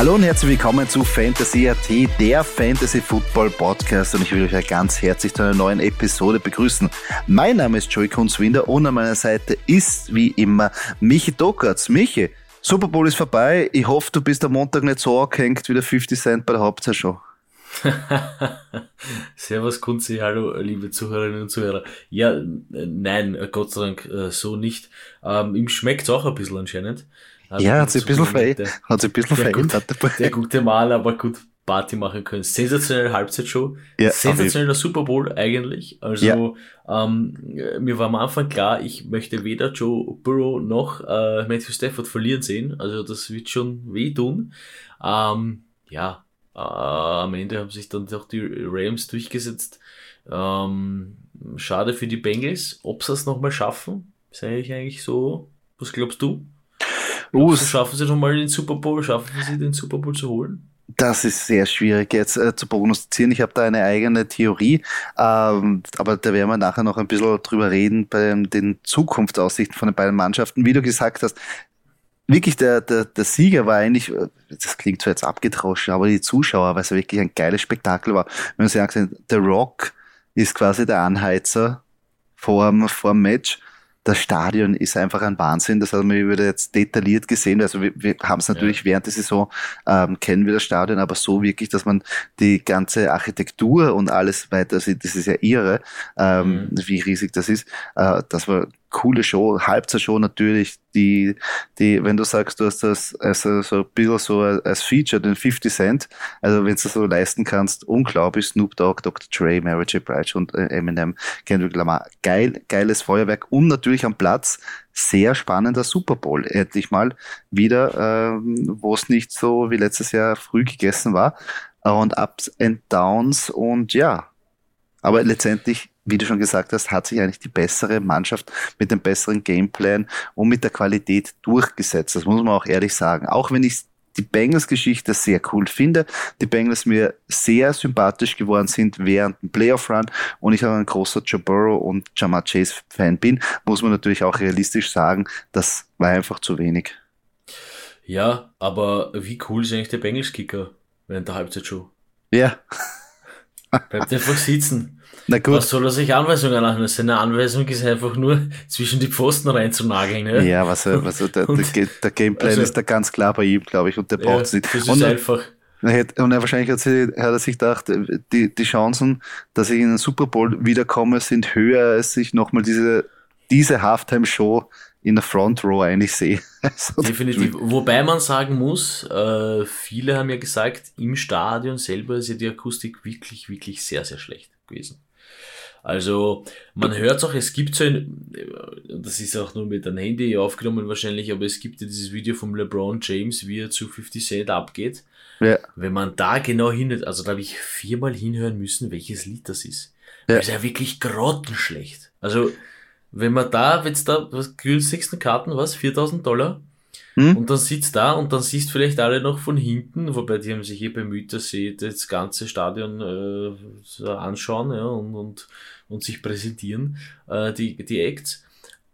Hallo und herzlich willkommen zu Fantasy AT, der Fantasy Football Podcast und ich will euch ganz herzlich zu einer neuen Episode begrüßen. Mein Name ist Joey Kunzwinder und an meiner Seite ist wie immer Michi Dokatz. Michi, Super Bowl ist vorbei. Ich hoffe, du bist am Montag nicht so angehängt wie der 50 Cent bei der Hauptsaison. Servus Kunzi, hallo liebe Zuhörerinnen und Zuhörer. Ja, äh, nein, Gott sei Dank äh, so nicht. Ähm, ihm schmeckt es auch ein bisschen anscheinend. Also ja, hat sich ein bisschen, ver hat sich ein bisschen der verändert. Gut, der gute Mal, aber gut Party machen können. Sensationelle Halbzeitshow. Ja, Sensationeller Super Bowl eigentlich. Also ja. ähm, mir war am Anfang klar, ich möchte weder Joe Burrow noch äh, Matthew Stafford verlieren sehen. Also das wird schon wehtun. Ähm, ja, äh, am Ende haben sich dann doch die Rams durchgesetzt. Ähm, schade für die Bengals. Ob sie es nochmal schaffen, sage ich eigentlich so. Was glaubst du? Uh, schaffen sie nochmal den Super Bowl? Schaffen sie den Super Bowl zu holen? Das ist sehr schwierig jetzt äh, zu prognostizieren. Ich habe da eine eigene Theorie, ähm, aber da werden wir nachher noch ein bisschen drüber reden bei den Zukunftsaussichten von den beiden Mannschaften. Wie du gesagt hast, wirklich der, der, der Sieger war eigentlich, das klingt zwar jetzt abgedroschen, aber die Zuschauer, weil es wirklich ein geiles Spektakel war. Wenn man sagt, The Rock ist quasi der Anheizer vor, vor dem Match das Stadion ist einfach ein Wahnsinn. Das haben wir jetzt detailliert gesehen. Also wir, wir haben es natürlich ja. während der Saison ähm, kennen wir das Stadion, aber so wirklich, dass man die ganze Architektur und alles weiter sieht, das ist ja irre, ähm, mhm. wie riesig das ist. Äh, das war coole Show, Halbzeitshow natürlich, die, die, wenn du sagst, du hast das also so ein bisschen so als Feature, den 50 Cent, also wenn du das so leisten kannst, unglaublich, Snoop Dogg, Dr. Dre, Mary J. Blige und äh, Eminem, Kendrick Lamar, geil, geiles Feuerwerk und natürlich am Platz sehr spannender Super Bowl, endlich mal wieder, ähm, wo es nicht so wie letztes Jahr früh gegessen war und Ups and Downs und ja, aber letztendlich wie du schon gesagt hast, hat sich eigentlich die bessere Mannschaft mit dem besseren Gameplan und mit der Qualität durchgesetzt. Das muss man auch ehrlich sagen. Auch wenn ich die Bengals-Geschichte sehr cool finde, die Bengals mir sehr sympathisch geworden sind während dem Playoff-Run und ich auch ein großer Joe Burrow und Jamar Chase-Fan bin, muss man natürlich auch realistisch sagen, das war einfach zu wenig. Ja, aber wie cool ist eigentlich der Bengals-Kicker während der Halbzeitshow? Ja. Bleibt einfach sitzen. Na gut. Was soll er sich Anweisungen machen? Seine Anweisung ist einfach nur zwischen die Pfosten reinzunageln. Ja, ja was, was der, der, der Gameplan also, ist da ganz klar bei ihm, glaube ich, und der braucht es ja, nicht. Das ist und, einfach. Und er wahrscheinlich hat, sie, hat er sich gedacht, die, die Chancen, dass ich in den Super Bowl wiederkomme, sind höher, als ich nochmal diese, diese Halftime-Show in der Front Row eigentlich sehe. Also Definitiv. Wobei man sagen muss, äh, viele haben ja gesagt, im Stadion selber ist ja die Akustik wirklich, wirklich sehr, sehr schlecht gewesen. Also man hört auch, es gibt so ein, das ist auch nur mit einem Handy aufgenommen wahrscheinlich, aber es gibt ja dieses Video vom LeBron James, wie er zu 50 Cent abgeht. Ja. Wenn man da genau hinhört, also da habe ich viermal hinhören müssen, welches Lied das ist. Ja. Das ist ja wirklich grottenschlecht. Also wenn man da, wenn es da, was günstigsten Karten, was, 4000 Dollar? Hm? Und dann sitzt da und dann siehst vielleicht alle noch von hinten, wobei die haben sich hier bemüht, dass sie das ganze Stadion äh, anschauen ja, und, und, und sich präsentieren, äh, die, die Acts.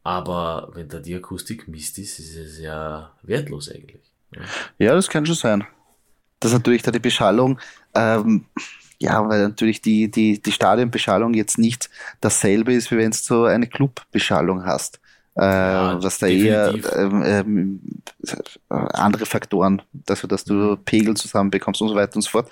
Aber wenn da die Akustik Mist ist, ist es ja wertlos eigentlich. Ja, ja das kann schon sein. Dass natürlich da die Beschallung, ähm, ja, weil natürlich die, die, die Stadionbeschallung jetzt nicht dasselbe ist, wie wenn du so eine Clubbeschallung hast äh, ja, was da definitiv. eher ähm, ähm, andere Faktoren, dafür, dass du Pegel zusammenbekommst und so weiter und so fort.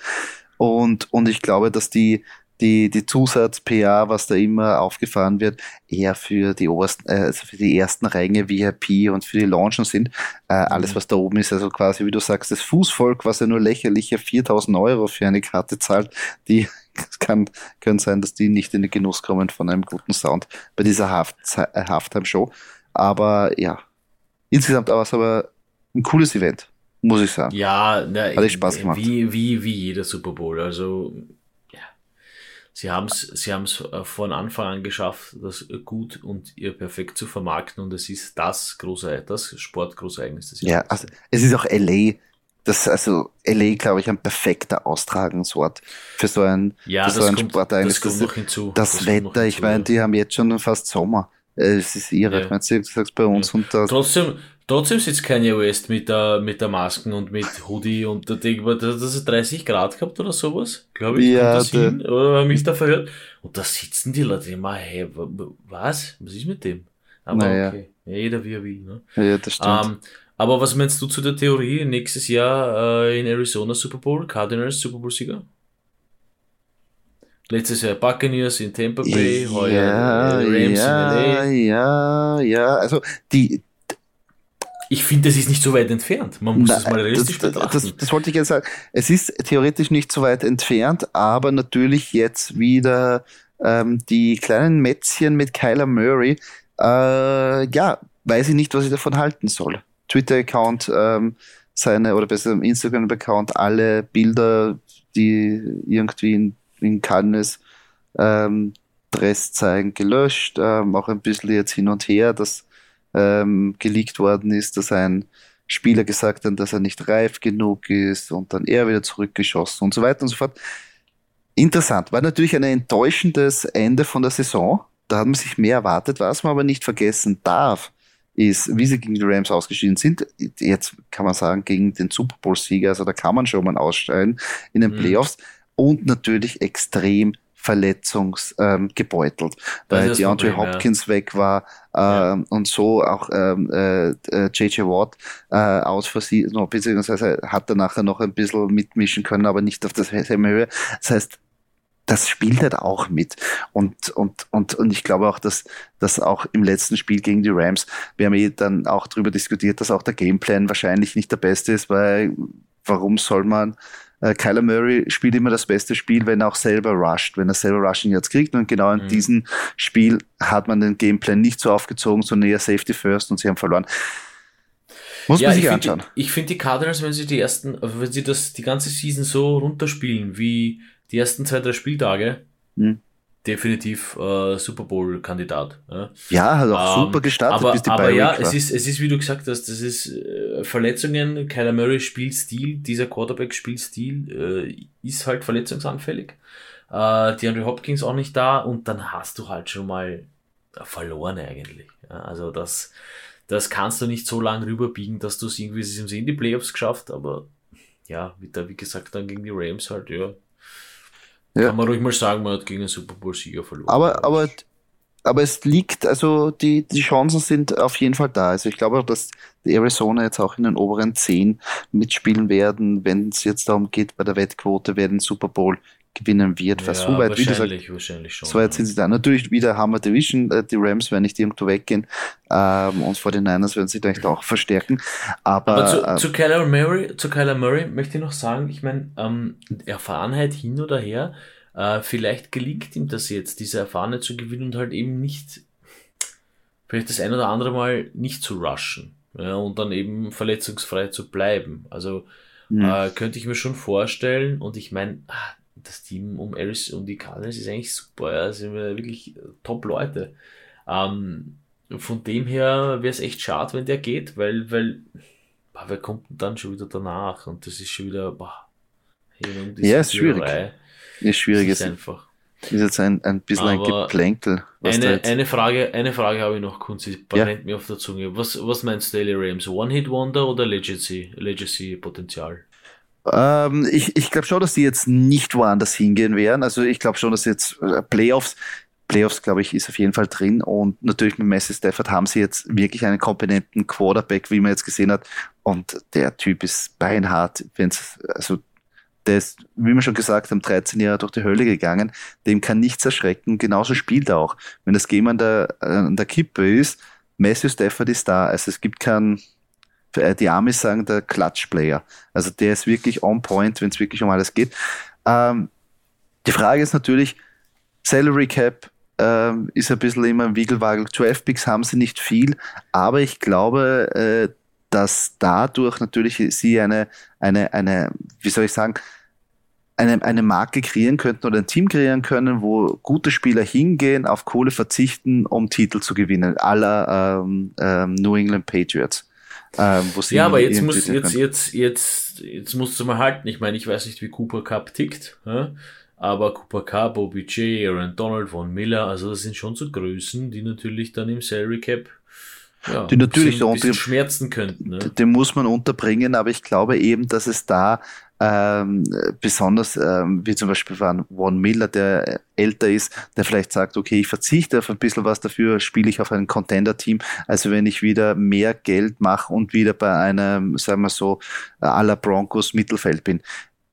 Und, und ich glaube, dass die, die, die Zusatz-PA, was da immer aufgefahren wird, eher für die obersten, äh, also für die ersten Ränge VIP und für die Launchen sind. Äh, alles, mhm. was da oben ist, also quasi, wie du sagst, das Fußvolk, was ja nur lächerliche 4000 Euro für eine Karte zahlt, die kann, können sein, dass die nicht in den Genuss kommen von einem guten Sound bei dieser äh, Halftime-Show. Aber ja, insgesamt war es aber ein cooles Event, muss ich sagen. Ja, na, hat ich Spaß gemacht. Wie, wie, wie jeder Super Bowl. Also, ja. Sie haben es sie haben's äh, von Anfang an geschafft, das gut und ihr perfekt zu vermarkten und es ist das große, das Sportgroßereignis des Jahres. Ja, also es ist auch LA das also LA, glaube ich, ein perfekter Austragungsort für so ein, ja, für so ein Sportereignis. Das, das, hinzu. das, das Wetter, ich meine, die haben jetzt schon fast Sommer. Äh, es ist irre, ja. ich meine, du sagst bei uns ja. und da. Trotzdem, Trotzdem sitzt Kanye West mit der, mit der Masken und mit Hoodie und da denkt man, das ist 30 Grad gehabt oder sowas, glaube ich. Ja, das hin, oder habe mich da verhört? Und da sitzen die Leute immer, hey, wa- wa- was? Was ist mit dem? Aber Naja. okay. Jeder wie er will, ne? Ja, das stimmt. Ähm, aber was meinst du zu der Theorie, nächstes Jahr äh, in Arizona Super Bowl, Cardinals Super Bowl Sieger? Letztes Jahr Buccaneers in Tampa Bay, heuer ja, äh, Rams ja, in LA. ja, ja, also die, Ich finde, das ist nicht so weit entfernt. Man muss Na, es mal realistisch das, betrachten. das, das wollte ich jetzt sagen. Es ist theoretisch nicht so weit entfernt, aber natürlich jetzt wieder ähm, die kleinen Mätzchen mit Kyler Murray. Äh, ja, weiß ich nicht, was ich davon halten soll. Twitter-Account, ähm, seine, oder besser Instagram-Account, alle Bilder, die irgendwie in, in Cannes ähm, Dress zeigen, gelöscht. Ähm, auch ein bisschen jetzt hin und her, dass ähm, geleakt worden ist, dass ein Spieler gesagt hat, dass er nicht reif genug ist und dann er wieder zurückgeschossen und so weiter und so fort. Interessant. War natürlich ein enttäuschendes Ende von der Saison. Da hat man sich mehr erwartet. Was man aber nicht vergessen darf, ist, wie sie gegen die Rams ausgeschieden sind. Jetzt kann man sagen, gegen den Super Bowl-Sieger. Also da kann man schon mal aussteigen in den Mhm. Playoffs. Und natürlich extrem verletzungsgebeutelt, ähm, weil das DeAndre Problem, ja. Hopkins weg war Ja. ähm, und so auch ähm, äh, äh, JJ Watt äh, aus Versehen, no, beziehungsweise hat er nachher noch ein bisschen mitmischen können, aber nicht auf derselben Höhe. Das heißt, das spielt halt auch mit. Und, und, und, und ich glaube auch, dass, dass auch im letzten Spiel gegen die Rams, wir haben eh dann auch darüber diskutiert, dass auch der Gameplan wahrscheinlich nicht der beste ist, weil warum soll man äh, Kyler Murray spielt immer das beste Spiel, wenn er auch selber rusht, wenn er selber Rushing jetzt kriegt. Und genau in Mhm. diesem Spiel hat man den Gameplan nicht so aufgezogen, sondern eher Safety First und sie haben verloren. Muss man ich sich find anschauen. Die, ich finde die Cardinals, wenn sie die ersten, also wenn sie das die ganze Season so runterspielen wie die ersten zwei, drei Spieltage, Hm. Definitiv äh, Super Bowl-Kandidat. Ja. Ja, hat auch Ähm, super gestartet, aber, bis die aber ja, es ist, es ist, wie du gesagt hast, das ist äh, Verletzungen, Kyler Murray Spielstil, dieser Quarterback-Spielstil äh, ist halt verletzungsanfällig. Äh, DeAndre Hopkins auch nicht da und dann hast du halt schon mal verloren eigentlich. Ja, also das, das kannst du nicht so lange rüberbiegen, dass du es irgendwie, es in die Playoffs geschafft, aber ja, wie, da, wie gesagt, dann gegen die Rams halt, ja. Ja. Kann man ruhig mal sagen, man hat gegen einen Super Bowl-Sieger verloren. Aber, aber, aber es liegt, also die, die Chancen sind auf jeden Fall da. Also ich glaube auch, dass die Arizona jetzt auch in den oberen 10 mitspielen werden, wenn es jetzt darum geht, bei der Wettquote, wer den Super Bowl gewinnen wird. Weil ja, so weit, wie gesagt, wahrscheinlich, schon. so weit ja. sind sie da. Natürlich wieder Hammer Division, äh, die Rams werden nicht irgendwo weggehen ähm, und vor den Niners werden sie vielleicht auch verstärken. Aber, Aber zu, äh, zu, Kyler Murray, zu Kyler Murray möchte ich noch sagen, ich meine, ähm, Erfahrenheit hin oder her, äh, vielleicht gelingt ihm das jetzt, diese Erfahrenheit zu gewinnen und halt eben nicht, vielleicht das ein oder andere Mal nicht zu rushen ja, und dann eben verletzungsfrei zu bleiben. Also mh. äh, könnte ich mir schon vorstellen und ich meine, ah, das Team um Aris und die Cardinals ist eigentlich super, ja, das sind wir wirklich top Leute. Ähm, von dem her wäre es echt schade, wenn der geht, weil, weil, boah, wer kommt denn dann schon wieder danach? Und das ist schon wieder, boah, hey, Ja, ist schwierig. ist schwierig. Das Es ist einfach. ist jetzt ein, ein bisschen ein Aber Geplänkel. Was da Eine, eine Frage, eine Frage habe ich noch, Kunzi, Ja. brennt mir auf der Zunge. Was, was meinst du, Daily Rams? One-Hit-Wonder oder Legacy, Legacy-Potenzial? Ähm, ich ich glaube schon, dass die jetzt nicht woanders hingehen werden. Also ich glaube schon, dass jetzt äh, Playoffs, Playoffs, glaube ich, ist auf jeden Fall drin. Und natürlich mit Messi Stafford haben sie jetzt wirklich einen kompetenten Quarterback, wie man jetzt gesehen hat. Und der Typ ist beinhart. Wenn's, also der ist, wie wir schon gesagt haben, 13 Jahre durch die Hölle gegangen. Dem kann nichts erschrecken. Genauso spielt er auch. Wenn das Game an der, an der Kippe ist, Matthew Stafford ist da. Also es gibt keinen, die Amis sagen, der Clutch-Player. Also der ist wirklich on point, wenn es wirklich um alles geht. Ähm, die Frage ist natürlich, Salary Cap ähm, ist ein bisschen immer im Wiegelwagel. Picks haben sie nicht viel, aber ich glaube, äh, dass dadurch natürlich sie eine, eine, eine, wie soll ich sagen, eine, eine Marke kreieren könnten oder ein Team kreieren können, wo gute Spieler hingehen, auf Kohle verzichten, um Titel zu gewinnen, aller ähm, ähm, New England Patriots. Ähm, wo sie Ja, aber jetzt muss, jetzt, jetzt, jetzt, jetzt musst du mal halten. Ich meine, ich weiß nicht, wie Cooper Cup tickt, ja? aber Cooper Cup, OBJ, Aaron Donald, Von Miller, also das sind schon so Größen, die natürlich dann im Salary Cap ja, die natürlich bisschen, bisschen schmerzen könnten. Ne? Den muss man unterbringen, aber ich glaube eben, dass es da ähm, besonders ähm, wie zum Beispiel von Von Miller, der älter ist, der vielleicht sagt, okay, ich verzichte auf ein bisschen was dafür, spiele ich auf ein Contender-Team. Also wenn ich wieder mehr Geld mache und wieder bei einem, sagen wir so, à la Broncos Mittelfeld bin.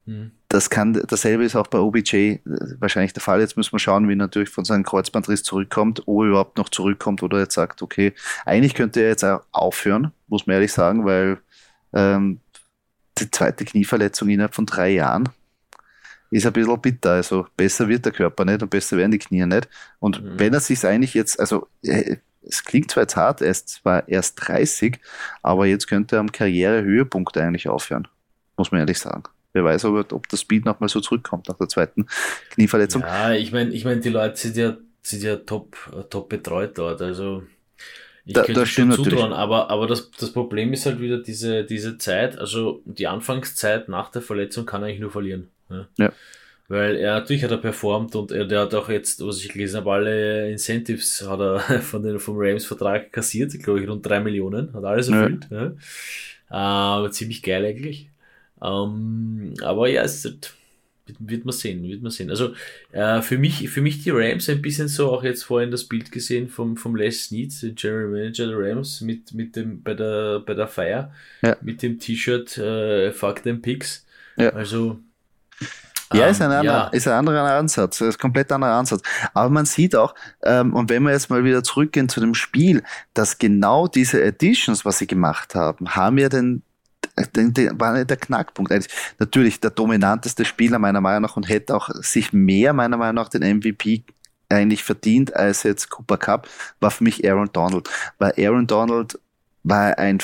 Mhm. Das kann, dasselbe ist auch bei OBJ äh, wahrscheinlich der Fall. Jetzt müssen wir schauen, wie er natürlich von seinem Kreuzbandriss zurückkommt, ob er überhaupt noch zurückkommt oder jetzt sagt, okay, eigentlich könnte er jetzt auch aufhören, muss man ehrlich sagen, weil ähm, die zweite Knieverletzung innerhalb von drei Jahren ist ein bisschen bitter. Also besser wird der Körper nicht und besser werden die Knie nicht. Und mhm. wenn er sich eigentlich jetzt, also äh, es klingt zwar jetzt hart, er ist zwar erst 30, aber jetzt könnte er am Karrierehöhepunkt eigentlich aufhören. Muss man ehrlich sagen. Wer weiß, ob, ob das Speed nochmal so zurückkommt nach der zweiten Knieverletzung. Ja, ich meine, ich mein, die Leute sind ja, sind ja top, top betreut dort. Also ich da, könnte das schon zutrauen, aber, aber das, das Problem ist halt wieder diese, diese Zeit, also die Anfangszeit nach der Verletzung kann er eigentlich nur verlieren. Ja. ja. Weil er natürlich hat er performt und er, der hat auch jetzt, was ich gelesen habe, alle Incentives hat er von den, vom Rams Vertrag kassiert, glaube ich, rund drei Millionen, hat alles erfüllt. Ja. ja. Äh, ziemlich geil eigentlich. Ähm, aber ja, es ist halt, wird man sehen, wird man sehen. Also äh, für mich, für mich die Rams ein bisschen so, auch jetzt vorhin das Bild gesehen vom, vom Les Snead, General Manager der Rams, mit, mit dem, bei der, bei der Feier, ja. mit dem T-Shirt, äh, Fuck them Picks. Ja. Also, ja, ist ein, ähm, anderer, ja. ist ein anderer Ansatz, ist ein komplett anderer Ansatz. Aber man sieht auch, ähm, und wenn wir jetzt mal wieder zurückgehen zu dem Spiel, dass genau diese Editions, was sie gemacht haben, haben ja den, war der Knackpunkt. Eigentlich. Natürlich der dominanteste Spieler meiner Meinung nach und hätte auch sich mehr meiner Meinung nach den MVP eigentlich verdient als jetzt Cooper Cup, war für mich Aaron Donald. Weil Aaron Donald war ein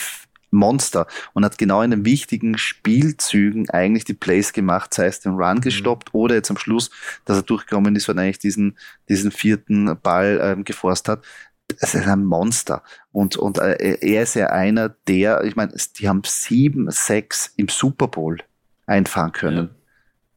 Monster und hat genau in den wichtigen Spielzügen eigentlich die Plays gemacht, sei es den Run mhm. gestoppt mhm. oder jetzt am Schluss, dass er durchgekommen ist und eigentlich diesen, diesen vierten Ball ähm, geforst hat es ist ein Monster. Und, und äh, er ist ja einer der, ich meine, die haben sieben, sechs im Super Bowl einfahren können. Ja.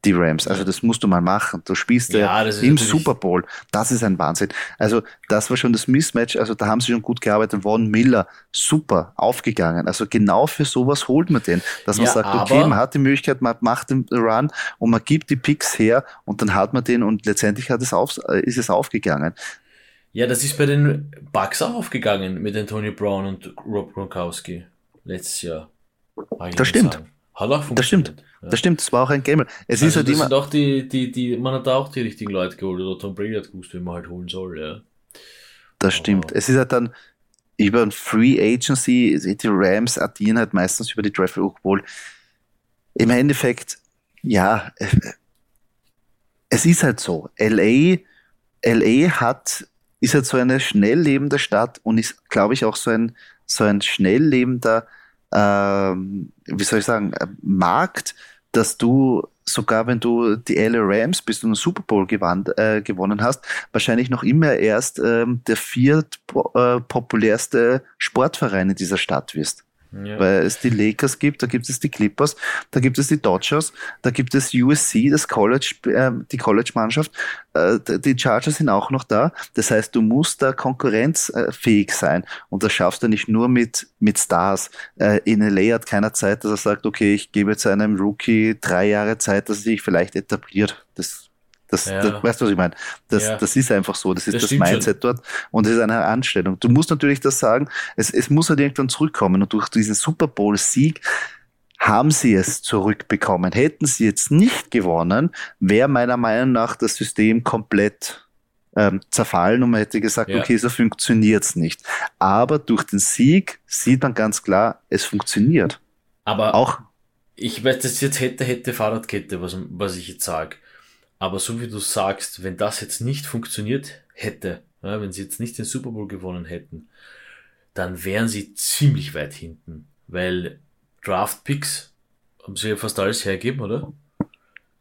Die Rams. Also das musst du mal machen. Du spielst ja, im Super Bowl. Das ist ein Wahnsinn. Also das war schon das Mismatch. Also da haben sie schon gut gearbeitet. Von Miller, super, aufgegangen. Also genau für sowas holt man den. Dass man ja, sagt, okay, man hat die Möglichkeit, man macht den Run und man gibt die Picks her und dann hat man den und letztendlich hat es auf, äh, ist es aufgegangen. Ja, das ist bei den Bucks auch aufgegangen mit Antonio Brown und Rob Gronkowski letztes Jahr. Das stimmt. Hat auch funktioniert. Das stimmt. Ja. Das stimmt, das war auch ein Gamer. Es also ist halt das immer. Sind auch die, die, die, man hat da auch die richtigen Leute geholt, oder Tom Brady hat gewusst, wen man halt holen soll, ja. Das stimmt. Aber es ist halt dann über ein Free Agency, die Rams addieren halt meistens über die Draft obwohl im Endeffekt, ja, es ist halt so. LA, LA hat ist halt so eine schnell lebende Stadt und ist, glaube ich, auch so ein, so ein schnell lebender, ähm, wie soll ich sagen, äh, Markt, dass du sogar wenn du die LA Rams bist und einen Super Bowl gewann, äh, gewonnen hast, wahrscheinlich noch immer erst ähm, der viert äh, populärste Sportverein in dieser Stadt wirst. Ja. Weil es die Lakers gibt, da gibt es die Clippers, da gibt es die Dodgers, da gibt es USC, das College, äh, die College-Mannschaft, äh, die Chargers sind auch noch da. Das heißt, du musst da konkurrenzfähig sein und das schaffst du nicht nur mit, mit Stars. Äh, in LA hat keiner Zeit, dass er sagt, okay, ich gebe jetzt einem Rookie drei Jahre Zeit, dass er sich vielleicht etabliert. Das das, ja. das, weißt du, was ich meine? Das, ja. das ist einfach so. Das ist das, das Mindset schon. dort. Und es ist eine Anstellung. Du musst natürlich das sagen. Es, es muss halt irgendwann zurückkommen. Und durch diesen Super Bowl-Sieg haben sie es zurückbekommen. Hätten sie jetzt nicht gewonnen, wäre meiner Meinung nach das System komplett ähm, zerfallen und man hätte gesagt, ja. okay, so funktioniert's nicht. Aber durch den Sieg sieht man ganz klar, es funktioniert. Aber auch ich weiß, das jetzt hätte, hätte Fahrradkette, was, was ich jetzt sage. Aber so wie du sagst, wenn das jetzt nicht funktioniert hätte, ja, wenn sie jetzt nicht den Super Bowl gewonnen hätten, dann wären sie ziemlich weit hinten, weil Draft Picks haben sie ja fast alles hergegeben, oder?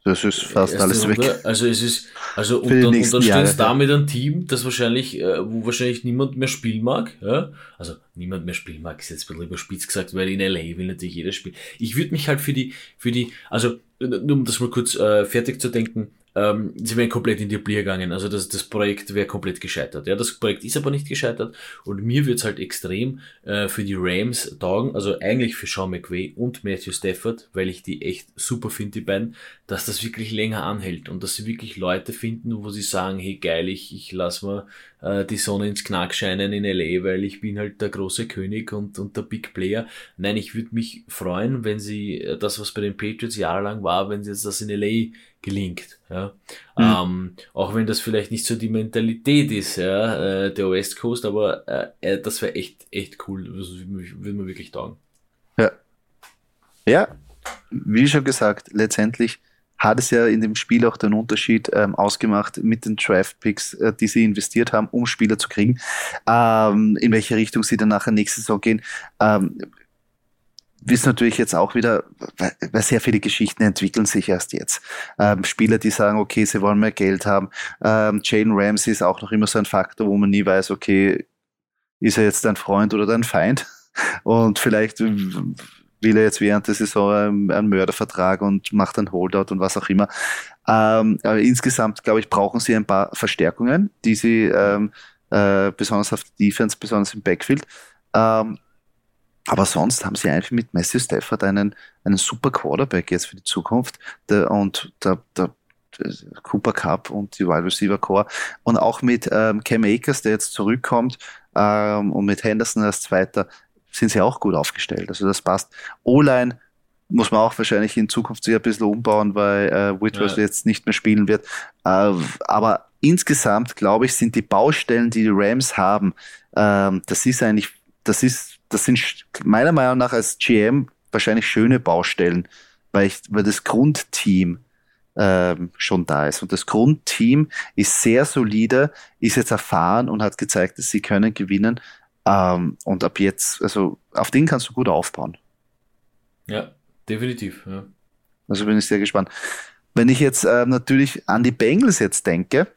Das ist fast Erste alles Runde. weg. Also es ist, also und dann, und dann stehen damit ein Team, das wahrscheinlich, äh, wo wahrscheinlich niemand mehr spielen mag. Ja? Also niemand mehr spielen mag, ist jetzt ein bisschen überspitzt gesagt, weil in LA will natürlich jeder spielen. Ich würde mich halt für die, für die, also nur um das mal kurz äh, fertig zu denken, ähm, sie wären komplett in die Blier gegangen. Also das, das Projekt wäre komplett gescheitert. Ja, das Projekt ist aber nicht gescheitert und mir wird's halt extrem äh, für die Rams taugen, also eigentlich für Sean McVay und Matthew Stafford, weil ich die echt super finde, die beiden, dass das wirklich länger anhält und dass sie wirklich Leute finden, wo sie sagen, hey geil, ich, ich lass mal äh, die Sonne ins Knack scheinen in LA, weil ich bin halt der große König und, und der Big Player. Nein, ich würde mich freuen, wenn sie äh, das, was bei den Patriots jahrelang war, wenn sie jetzt das in LA gelingt. Ja. Mhm. Ähm, auch wenn das vielleicht nicht so die Mentalität ist, ja, äh, der West Coast, aber äh, äh das wäre echt, echt cool. Das würde mir wirklich taugen. Ja. Ja, wie schon gesagt, letztendlich hat es ja in dem Spiel auch den Unterschied ähm, ausgemacht mit den Draft-Picks, äh, die sie investiert haben, um Spieler zu kriegen, ähm, in welche Richtung sie dann nachher nächste Saison gehen. Ähm, wissen natürlich jetzt auch wieder, weil sehr viele Geschichten entwickeln sich erst jetzt. Ähm, Spieler, die sagen, okay, sie wollen mehr Geld haben. Ähm, Jane Ramsey ist auch noch immer so ein Faktor, wo man nie weiß, okay, ist er jetzt dein Freund oder dein Feind? Und vielleicht will er jetzt während der Saison einen Mördervertrag und macht einen Holdout und was auch immer. Ähm, aber insgesamt, glaube ich, brauchen sie ein paar Verstärkungen, die sie ähm, äh, besonders auf Defense, besonders im Backfield. Ähm, aber sonst haben sie einfach mit Matthew Stafford einen, einen super Quarterback jetzt für die Zukunft. Der, und der, der, der Cooper Cup und die Wide Receiver Core. Und auch mit ähm, Cam Akers, der jetzt zurückkommt, ähm, und mit Henderson als Zweiter, sind sie auch gut aufgestellt. Also das passt. O-Line muss man auch wahrscheinlich in Zukunft sich ein bisschen umbauen, weil äh, Whitworth ja. jetzt nicht mehr spielen wird. Äh, aber insgesamt, glaube ich, sind die Baustellen, die die Rams haben, ähm, das ist eigentlich, das ist das sind meiner Meinung nach als GM wahrscheinlich schöne Baustellen, weil, ich, weil das Grundteam ähm, schon da ist. Und das Grundteam ist sehr solide, ist jetzt erfahren und hat gezeigt, dass sie können gewinnen. Ähm, und ab jetzt, also auf den kannst du gut aufbauen. Ja, definitiv. Ja. Also bin ich sehr gespannt. Wenn ich jetzt äh, natürlich an die Bengals jetzt denke,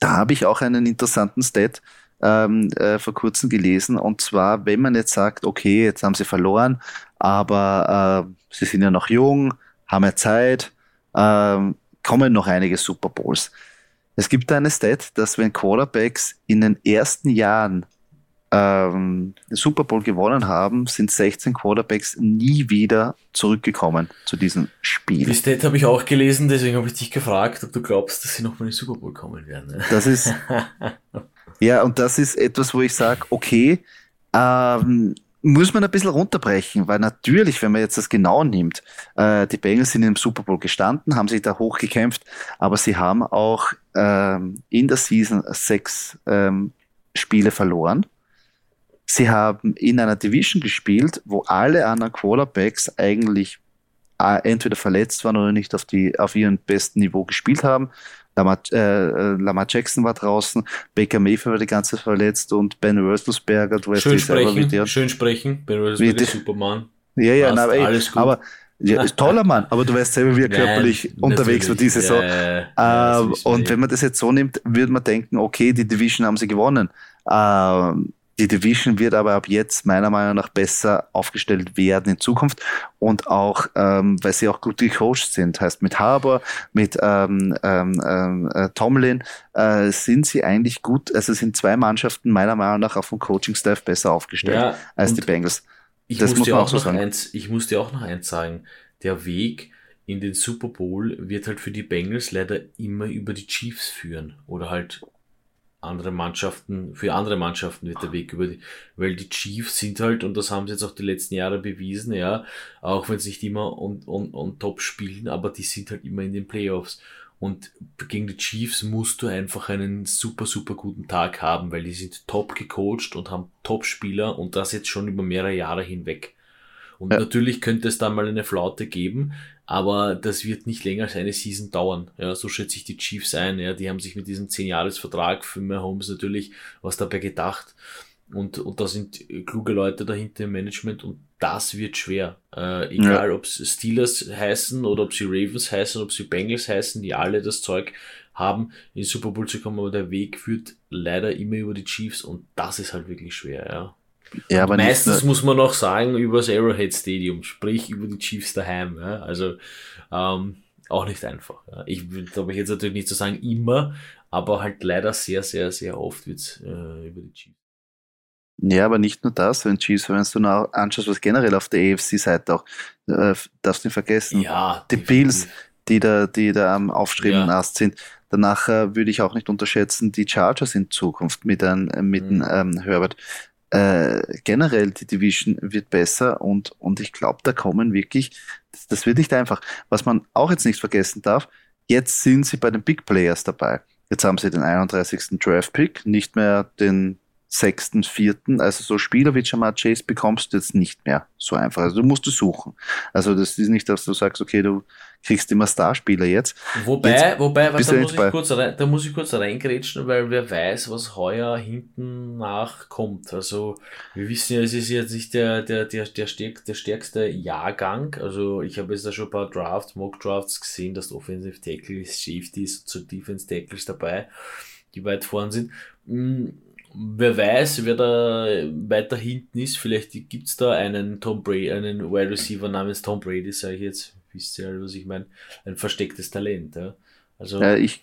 da habe ich auch einen interessanten Stat ähm, äh, vor kurzem gelesen. Und zwar, wenn man jetzt sagt, okay, jetzt haben sie verloren, aber äh, sie sind ja noch jung, haben ja Zeit, äh, kommen noch einige Super Bowls. Es gibt eine Stat, dass wenn Quarterbacks in den ersten Jahren ähm, den Super Bowl gewonnen haben, sind 16 Quarterbacks nie wieder zurückgekommen zu diesem Spiel. Die Stat habe ich auch gelesen, deswegen habe ich dich gefragt, ob du glaubst, dass sie nochmal in den Super Bowl kommen werden. Das ist, Ja, und das ist etwas, wo ich sage, okay, ähm, muss man ein bisschen runterbrechen, weil natürlich, wenn man jetzt das genau nimmt, äh, die Bengals sind im Super Bowl gestanden, haben sich da hochgekämpft, aber sie haben auch ähm, in der Season sechs ähm, Spiele verloren. Sie haben in einer Division gespielt, wo alle anderen Quarterbacks eigentlich äh, entweder verletzt waren oder nicht auf, die, auf ihrem besten Niveau gespielt haben. Lamar, äh, äh, Lamar Jackson war draußen, Baker Mayfield war die ganze Zeit verletzt und Ben Roethlisberger, du weißt schön sprechen, selber, schön sprechen, Ben Roethlisberger, Superman. Ja, ja, na, ey, alles gut. aber ja, ist toller Mann, aber du weißt selber, wie er körperlich Nein, unterwegs war diese Saison. Ja, äh, und wenn man das jetzt so nimmt, würde man denken, okay, die Division haben sie gewonnen. Äh, die Division wird aber ab jetzt meiner Meinung nach besser aufgestellt werden in Zukunft und auch, ähm, weil sie auch gut gecoacht sind. Heißt, mit Harbour, mit ähm, ähm, ähm, äh, Tomlin äh, sind sie eigentlich gut, also sind zwei Mannschaften meiner Meinung nach auf dem Coaching-Staff besser aufgestellt ja, als die Bengals. Ich das muss, dir auch, auch so noch sagen. eins, ich muss dir auch noch eins sagen. Der Weg in den Super Bowl wird halt für die Bengals leider immer über die Chiefs führen oder halt andere Mannschaften, für andere Mannschaften wird der Weg über die, weil die Chiefs sind halt, und das haben sie jetzt auch die letzten Jahre bewiesen, ja, auch wenn sie nicht immer on, on, on top spielen, aber die sind halt immer in den Playoffs. Und gegen die Chiefs musst du einfach einen super, super guten Tag haben, weil die sind top gecoacht und haben Top-Spieler und das jetzt schon über mehrere Jahre hinweg. Und ja. natürlich könnte es da mal eine Flaute geben, aber das wird nicht länger als eine Season dauern. Ja, so schätze ich die Chiefs ein. Ja, die haben sich mit diesem 10-Jahres-Vertrag für Mahomes natürlich was dabei gedacht. Und, und da sind kluge Leute dahinter im Management und das wird schwer. Äh, egal, ja. ob es Steelers heißen oder ob sie Ravens heißen, ob sie Bengals heißen, die alle das Zeug haben, in Super Bowl zu kommen, aber der Weg führt leider immer über die Chiefs und das ist halt wirklich schwer, ja. Ja, aber meistens muss man noch sagen, über das Arrowhead Stadium, sprich über die Chiefs daheim. Ja? Also, ähm, auch nicht einfach. Ja. Ich glaube ich jetzt natürlich nicht zu sagen immer, aber halt leider sehr, sehr, sehr oft wird's äh, über die Chiefs. Ja, aber nicht nur das, wenn Chiefs, wenn du noch anschaust, was generell auf der AFC-Seite auch, äh, darfst du nicht vergessen. Ja. Die Bills, die da, die da am aufstrebenden ja. Ast sind. Danach äh, würde ich auch nicht unterschätzen, die Chargers in Zukunft mit einem, mit mhm. einem ähm, Herbert. Äh, generell die Division wird besser und, und ich glaube, da kommen wirklich, das, das wird nicht einfach. Was man auch jetzt nicht vergessen darf, jetzt sind sie bei den Big Players dabei. Jetzt haben sie den 31. Draft Pick, nicht mehr den sechsten, vierten. Also so Spieler wie Jamar Chase bekommst du jetzt nicht mehr so einfach. Also du musst es suchen. Also das ist nicht, dass du sagst, okay, du kriegst immer Starspieler jetzt. Wobei, jetzt wobei, was, da, muss ich kurz rein, da muss ich kurz reingrätschen, weil wer weiß, was heuer hinten nachkommt. Also wir wissen ja, es ist jetzt nicht der, der, der, der, stärk, der stärkste Jahrgang. Also ich habe jetzt da schon ein paar Drafts, Mock Drafts gesehen, dass Offensive Tackles, Safeties zu Defense Tackles dabei, die weit vorn sind mm, wer weiß, wer da weiter hinten ist. Vielleicht gibt's da einen Tom Brady, einen Wide Receiver namens Tom Brady, sage ich jetzt. Wisst ihr, was ich meine? Ein verstecktes Talent. Ja. Also, ja, ich,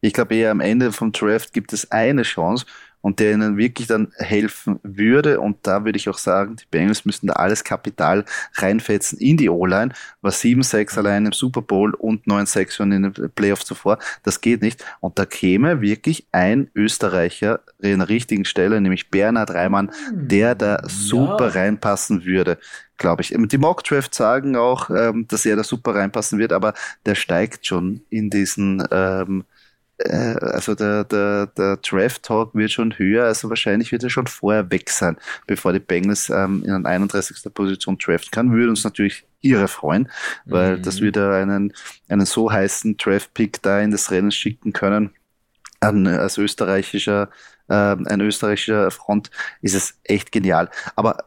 ich glaube eher am Ende vom Draft gibt es eine Chance und der ihnen wirklich dann helfen würde. Und da würde ich auch sagen, die Bengals müssten da alles Kapital reinfetzen in die O-Line. War 7-6 allein im Super Bowl und 9-6 schon in den Playoffs zuvor. Das geht nicht. Und da käme wirklich ein Österreicher in der richtigen Stelle, nämlich Bernhard Reimann, der da super ja. reinpassen würde glaube ich. Die Mock Draft sagen auch, ähm, dass er da super reinpassen wird, aber der steigt schon in diesen ähm, äh, also der, der, der Draft Talk wird schon höher, also wahrscheinlich wird er schon vorher weg sein, bevor die Bengals ähm, in an 31. Position draften kann. Würde uns natürlich ihre freuen, weil mhm. das würde einen, einen so heißen Draft-Pick da in das Rennen schicken können. An, als österreichischer, äh, ein österreichischer Front ist es echt genial. Aber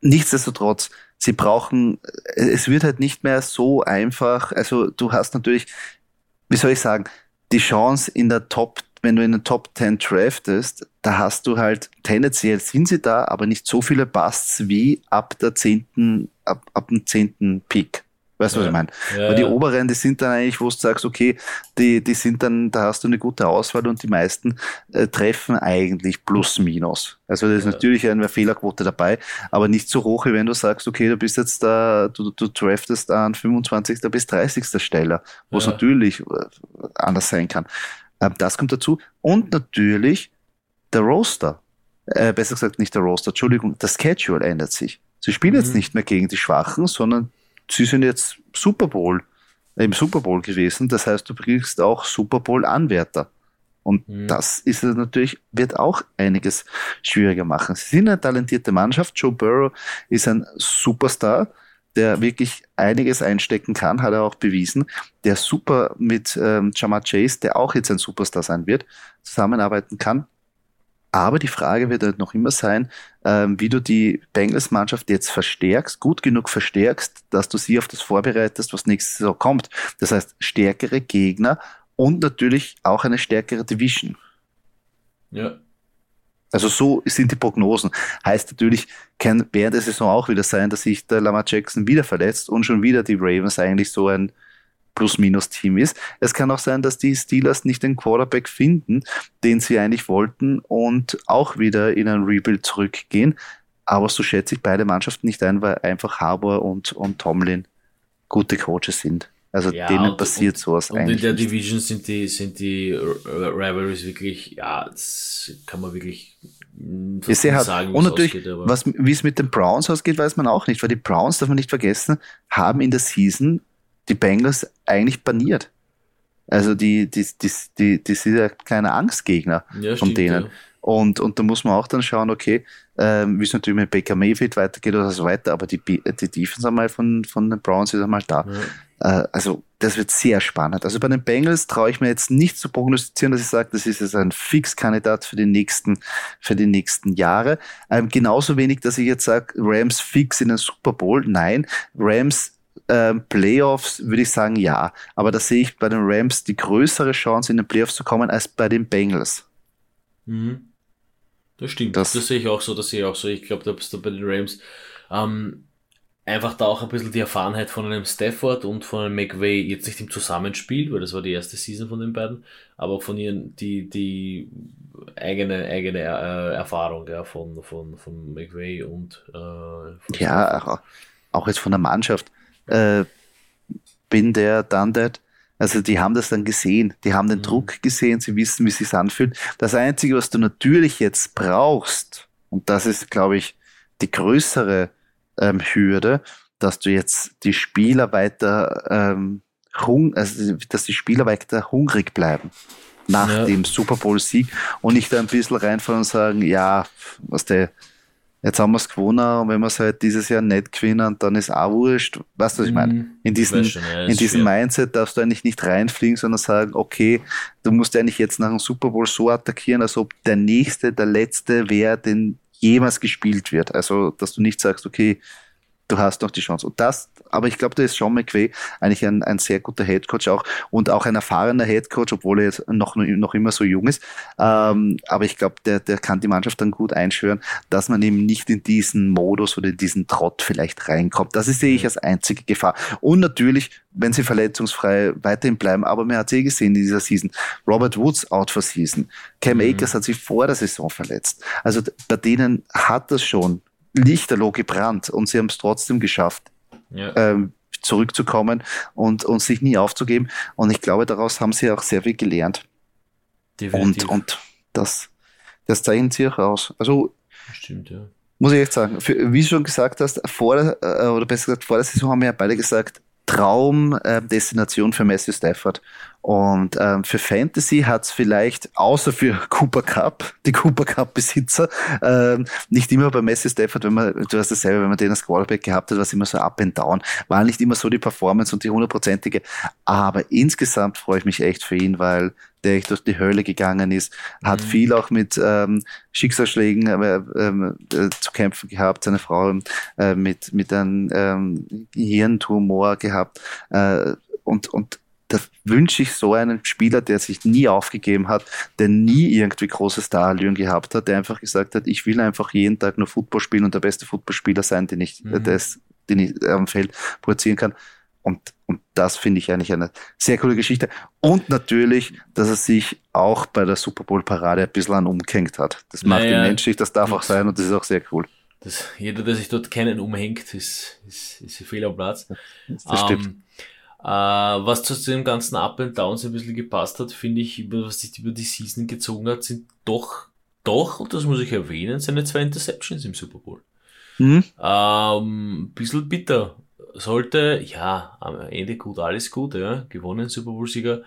nichtsdestotrotz, sie brauchen, es wird halt nicht mehr so einfach. Also du hast natürlich, wie soll ich sagen, die Chance in der Top, wenn du in den Top 10 draftest, da hast du halt tendenziell sind sie da, aber nicht so viele Busts wie ab der zehnten, ab, ab dem zehnten Pick. Weißt du, ja. was ich meine? Ja, Weil die oberen, die sind dann eigentlich, wo du sagst, okay, die, die sind dann, da hast du eine gute Auswahl und die meisten äh, treffen eigentlich plus minus. Also da ist ja. natürlich eine Fehlerquote dabei, aber nicht so hoch, wie wenn du sagst, okay, du bist jetzt da, du, du draftest an 25. bis 30. Stelle, wo es natürlich äh, anders sein kann. Ähm, das kommt dazu. Und natürlich der Roster. Äh, besser gesagt nicht der Roster, Entschuldigung, das Schedule ändert sich. Sie spielen mhm. jetzt nicht mehr gegen die Schwachen, sondern sie sind jetzt Super Bowl, im Super Bowl gewesen. Das heißt, du kriegst auch Super Bowl Anwärter. Und mhm. das ist natürlich, wird auch einiges schwieriger machen. Sie sind eine talentierte Mannschaft. Joe Burrow ist ein Superstar, der wirklich einiges einstecken kann, hat er auch bewiesen. Der super mit ähm, Jamar Chase, der auch jetzt ein Superstar sein wird, zusammenarbeiten kann. Aber die Frage wird halt noch immer sein, ähm, wie du die Bengals-Mannschaft jetzt verstärkst, gut genug verstärkst, dass du sie auf das vorbereitest, was nächstes Jahr kommt. Das heißt, stärkere Gegner und natürlich auch eine stärkere Division. Ja. Also so sind die Prognosen. Heißt natürlich, kann während der Saison auch wieder sein, dass sich der Lamar Jackson wieder verletzt und schon wieder die Ravens eigentlich so ein Plus-Minus-Team ist. Es kann auch sein, dass die Steelers nicht den Quarterback finden, den sie eigentlich wollten und auch wieder in ein Rebuild zurückgehen. Aber so schätze ich beide Mannschaften nicht ein, weil einfach Harbour und, und Tomlin gute Coaches sind. Also ja, denen und, passiert sowas und eigentlich. Und in der nicht. Division sind die, sind die Rivalries wirklich, ja, das kann man wirklich sehr hart. sagen, und natürlich, wie es mit den Browns ausgeht, weiß man auch nicht, weil die Browns, darf man nicht vergessen, haben in der Season die Bengals eigentlich baniert. Also die, die, die, die, die sind ja kleine Angstgegner ja, von stimmt, denen. Ja. Und, und da muss man auch dann schauen, okay, ähm, wie es natürlich mit Baker Mayfield weitergeht oder so weiter, aber die, die Defense einmal von, von den Browns ist einmal da. Ja. Äh, also das wird sehr spannend. Also bei den Bengals traue ich mir jetzt nicht zu prognostizieren, dass ich sage, das ist jetzt ein Fixkandidat für die nächsten, für die nächsten Jahre. Ähm, genauso wenig, dass ich jetzt sage, Rams fix in den Super Bowl. Nein, Rams ähm, Playoffs würde ich sagen, ja. Aber da sehe ich bei den Rams die größere Chance, in den Playoffs zu kommen, als bei den Bengals. Mhm. Das stimmt. Das, das sehe ich auch so, das sehe ich auch so. Ich glaube, da bist du bei den Rams. Ähm, einfach da auch ein bisschen die Erfahrenheit von einem Stafford und von einem McVay jetzt nicht im Zusammenspiel, weil das war die erste Season von den beiden, aber von ihren, die, die eigene, eigene äh, Erfahrung ja, von, von, von McVay und äh, Ja, auch, auch jetzt von der Mannschaft. Äh, bin der, dann that. Also die haben das dann gesehen, die haben den mhm. Druck gesehen, sie wissen, wie es sich anfühlt. Das Einzige, was du natürlich jetzt brauchst, und das ist, glaube ich, die größere ähm, Hürde, dass du jetzt die Spieler weiter ähm, also, dass die Spieler weiter hungrig bleiben nach ja. dem Super Bowl Sieg und nicht ein bisschen reinfallen und sagen, ja, was der jetzt haben wir es gewonnen und wenn wir es halt dieses Jahr nicht gewinnen, dann ist auch wurscht. Weißt du, was ich meine? Mhm. In diesem, schon, ja, in diesem Mindset darfst du eigentlich nicht reinfliegen, sondern sagen, okay, du musst eigentlich jetzt nach dem Super Bowl so attackieren, als ob der nächste, der letzte wäre, den jemals gespielt wird. Also, dass du nicht sagst, okay, du hast noch die Chance. Und das, aber ich glaube, da ist Sean McVay eigentlich ein, ein sehr guter Headcoach auch und auch ein erfahrener Headcoach, obwohl er jetzt noch, noch immer so jung ist. Ähm, aber ich glaube, der, der kann die Mannschaft dann gut einschwören, dass man eben nicht in diesen Modus oder in diesen Trott vielleicht reinkommt. Das ist, sehe ich als einzige Gefahr. Und natürlich, wenn sie verletzungsfrei weiterhin bleiben, aber man hat sie eh gesehen in dieser Season. Robert Woods out for season. Cam mhm. Akers hat sich vor der Saison verletzt. Also bei denen hat das schon lichterloh gebrannt und sie haben es trotzdem geschafft, ja. ähm, zurückzukommen und, und sich nie aufzugeben. Und ich glaube, daraus haben sie auch sehr viel gelernt. Definitiv. Und, und das, das zeichnen sie auch aus. Also, Stimmt, ja. muss ich echt sagen, für, wie du schon gesagt hast, vor der, äh, oder besser gesagt, vor der Saison haben wir ja beide gesagt, Traumdestination für Matthew Stafford. Und ähm, für Fantasy hat es vielleicht, außer für Cooper Cup, die Cooper Cup-Besitzer, ähm, nicht immer bei Messi Stafford, wenn man, du hast dasselbe, wenn man den als Quarterback gehabt hat, war es immer so up and down, war nicht immer so die Performance und die hundertprozentige. Aber insgesamt freue ich mich echt für ihn, weil der echt durch die Hölle gegangen ist, hat mhm. viel auch mit ähm, Schicksalsschlägen äh, ähm, äh, zu kämpfen gehabt, seine Frau äh, mit, mit einem ähm, Hirntumor gehabt äh, und, und da wünsche ich so einen Spieler, der sich nie aufgegeben hat, der nie irgendwie große Starallüren gehabt hat, der einfach gesagt hat, ich will einfach jeden Tag nur Football spielen und der beste Footballspieler sein, den ich, mhm. des, den ich am Feld produzieren kann. Und, und das finde ich eigentlich eine sehr coole Geschichte. Und natürlich, dass er sich auch bei der Super Bowl Parade ein bisschen an umgehängt hat. Das macht naja, ihn menschlich, das darf auch sein und das ist auch sehr cool. Das, jeder, der sich dort keinen umhängt, ist, ist, ist ein Fehl am Platz. Das, stimmt. Ähm, äh, was zu dem ganzen Up and Downs ein bisschen gepasst hat, finde ich, was sich über die Season gezogen hat, sind doch, doch, und das muss ich erwähnen, seine zwei Interceptions im Super Bowl. Mhm. Ähm, bisschen bitter. Sollte, ja, am Ende gut, alles gut, ja, gewonnen, Super Bowl-Sieger.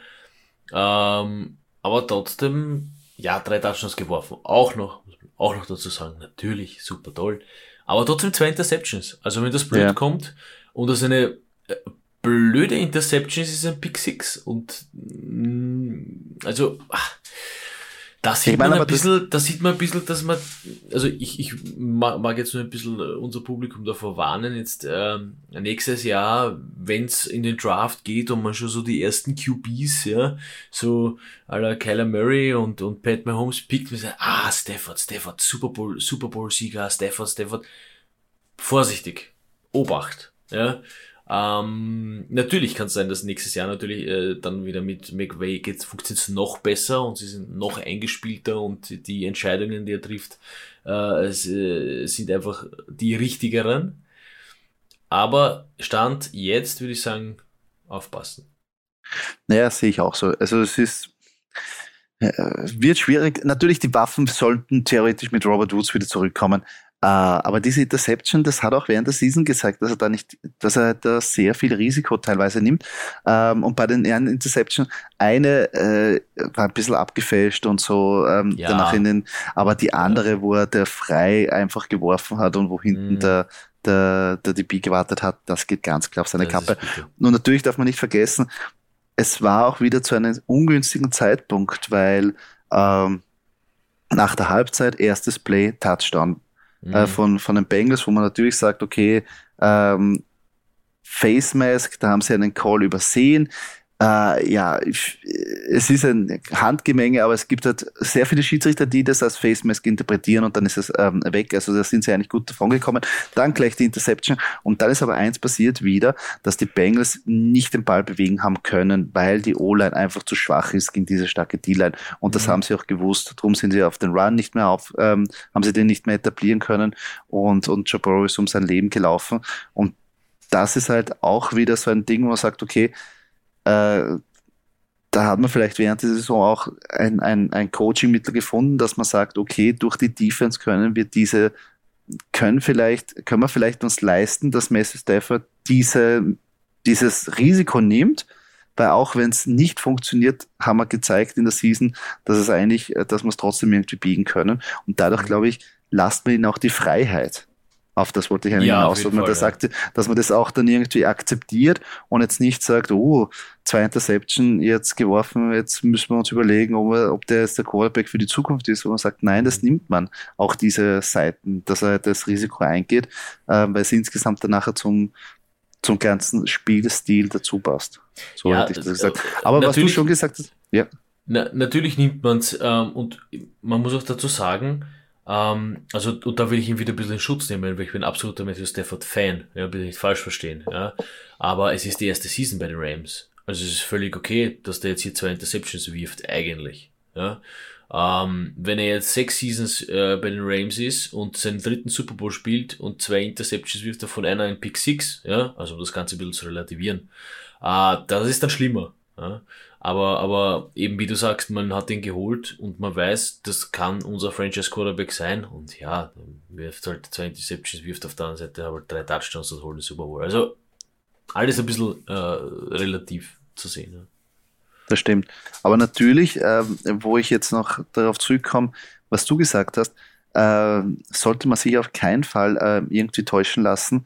Ähm, aber trotzdem, ja, drei Touchdowns geworfen. Auch noch, auch noch dazu sagen, natürlich, super toll. Aber trotzdem zwei Interceptions. Also wenn das blöd ja. kommt und das eine äh, blöde Interception ist, ist ein Pick Six. Und mm, also ach, da sieht ich mein, man ein bisschen, da sieht man ein bisschen, dass man, also ich, ich mag jetzt nur ein bisschen äh, unser Publikum davor warnen, jetzt ähm, nächstes Jahr, wenn es in den Draft geht und man schon so die ersten QBs, ja, so aller Kyler Murray und, und Pat Mahomes pickt, man sagt, ah, Stafford, Stafford, Super Bowl, Super Bowl Sieger, Stafford, Stafford. Vorsichtig. Obacht. Ja. Ähm, natürlich kann es sein, dass nächstes Jahr natürlich äh, dann wieder mit McVay geht, funktioniert es noch besser und sie sind noch eingespielter und die Entscheidungen, die er trifft, äh, es, äh, sind einfach die richtigeren. Aber Stand jetzt würde ich sagen, aufpassen. Naja, sehe ich auch so. Also es ist äh, wird schwierig. Natürlich, die Waffen sollten theoretisch mit Robert Woods wieder zurückkommen. Uh, aber diese Interception, das hat auch während der Season gezeigt, dass er da nicht, dass er da sehr viel Risiko teilweise nimmt. Ähm, und bei den ehren Interception, eine äh, war ein bisschen abgefälscht und so ähm, ja. danach in den, aber die andere, wo er der frei einfach geworfen hat und wo hinten mhm. der, der, der DB gewartet hat, das geht ganz klar auf seine das Kappe. Und natürlich darf man nicht vergessen, es war auch wieder zu einem ungünstigen Zeitpunkt, weil ähm, nach der Halbzeit erstes Play Touchdown äh, mhm. äh, von, von den Bengals, wo man natürlich sagt, okay, ähm, Face Mask, da haben sie einen Call übersehen. Äh, ja, es ist ein Handgemenge, aber es gibt halt sehr viele Schiedsrichter, die das als Face Mask interpretieren und dann ist es ähm, weg. Also da sind sie eigentlich gut davon gekommen. Dann gleich die Interception und dann ist aber eins passiert wieder, dass die Bengals nicht den Ball bewegen haben können, weil die O-Line einfach zu schwach ist gegen diese starke D-Line und das mhm. haben sie auch gewusst. Darum sind sie auf den Run nicht mehr auf, ähm, haben sie den nicht mehr etablieren können und und Joe Burrow ist um sein Leben gelaufen und das ist halt auch wieder so ein Ding, wo man sagt, okay, äh, da hat man vielleicht während der Saison auch ein, ein, ein Coaching-Mittel gefunden, dass man sagt, okay, durch die Defense können wir diese, können vielleicht, können wir vielleicht uns leisten, dass Messi Stafford diese, dieses Risiko nimmt, weil auch wenn es nicht funktioniert, haben wir gezeigt in der Season, dass es eigentlich, dass wir es trotzdem irgendwie biegen können. Und dadurch, glaube ich, lasst man ihnen auch die Freiheit. Auf das wollte ich eigentlich ja, hinaus, dass man, das ja. dass man das auch dann irgendwie akzeptiert und jetzt nicht sagt, oh, zwei Interception jetzt geworfen, jetzt müssen wir uns überlegen, ob, er, ob der jetzt der Quarterback für die Zukunft ist, wo man sagt, nein, das nimmt man. Auch diese Seiten, dass er das Risiko eingeht, äh, weil es insgesamt dann nachher zum, zum ganzen Spielstil dazu passt. So ja, hätte ich das gesagt. Äh, Aber was du schon gesagt hast, ja. Na, natürlich nimmt man es ähm, und man muss auch dazu sagen, ähm, also, und da will ich ihn wieder ein bisschen in Schutz nehmen, weil ich bin absoluter Matthew Stafford Fan, ja, bitte nicht falsch verstehen, ja. Aber es ist die erste Season bei den Rams. Also es ist völlig okay, dass der jetzt hier zwei Interceptions wirft, eigentlich, ja. Ähm, wenn er jetzt sechs Seasons äh, bei den Rams ist und seinen dritten Super Bowl spielt und zwei Interceptions wirft er von einer in Pick Six, ja, also um das Ganze ein bisschen zu relativieren, äh, das ist dann schlimmer. Ja. Aber, aber eben wie du sagst, man hat ihn geholt und man weiß, das kann unser Franchise Quarterback sein. Und ja, wirft halt zwei Interceptions, wirft auf der anderen Seite aber drei Touchdowns und holt den Super Bowl. Also alles ein bisschen äh, relativ zu sehen. Ja. Das stimmt. Aber natürlich, äh, wo ich jetzt noch darauf zurückkomme, was du gesagt hast, äh, sollte man sich auf keinen Fall äh, irgendwie täuschen lassen,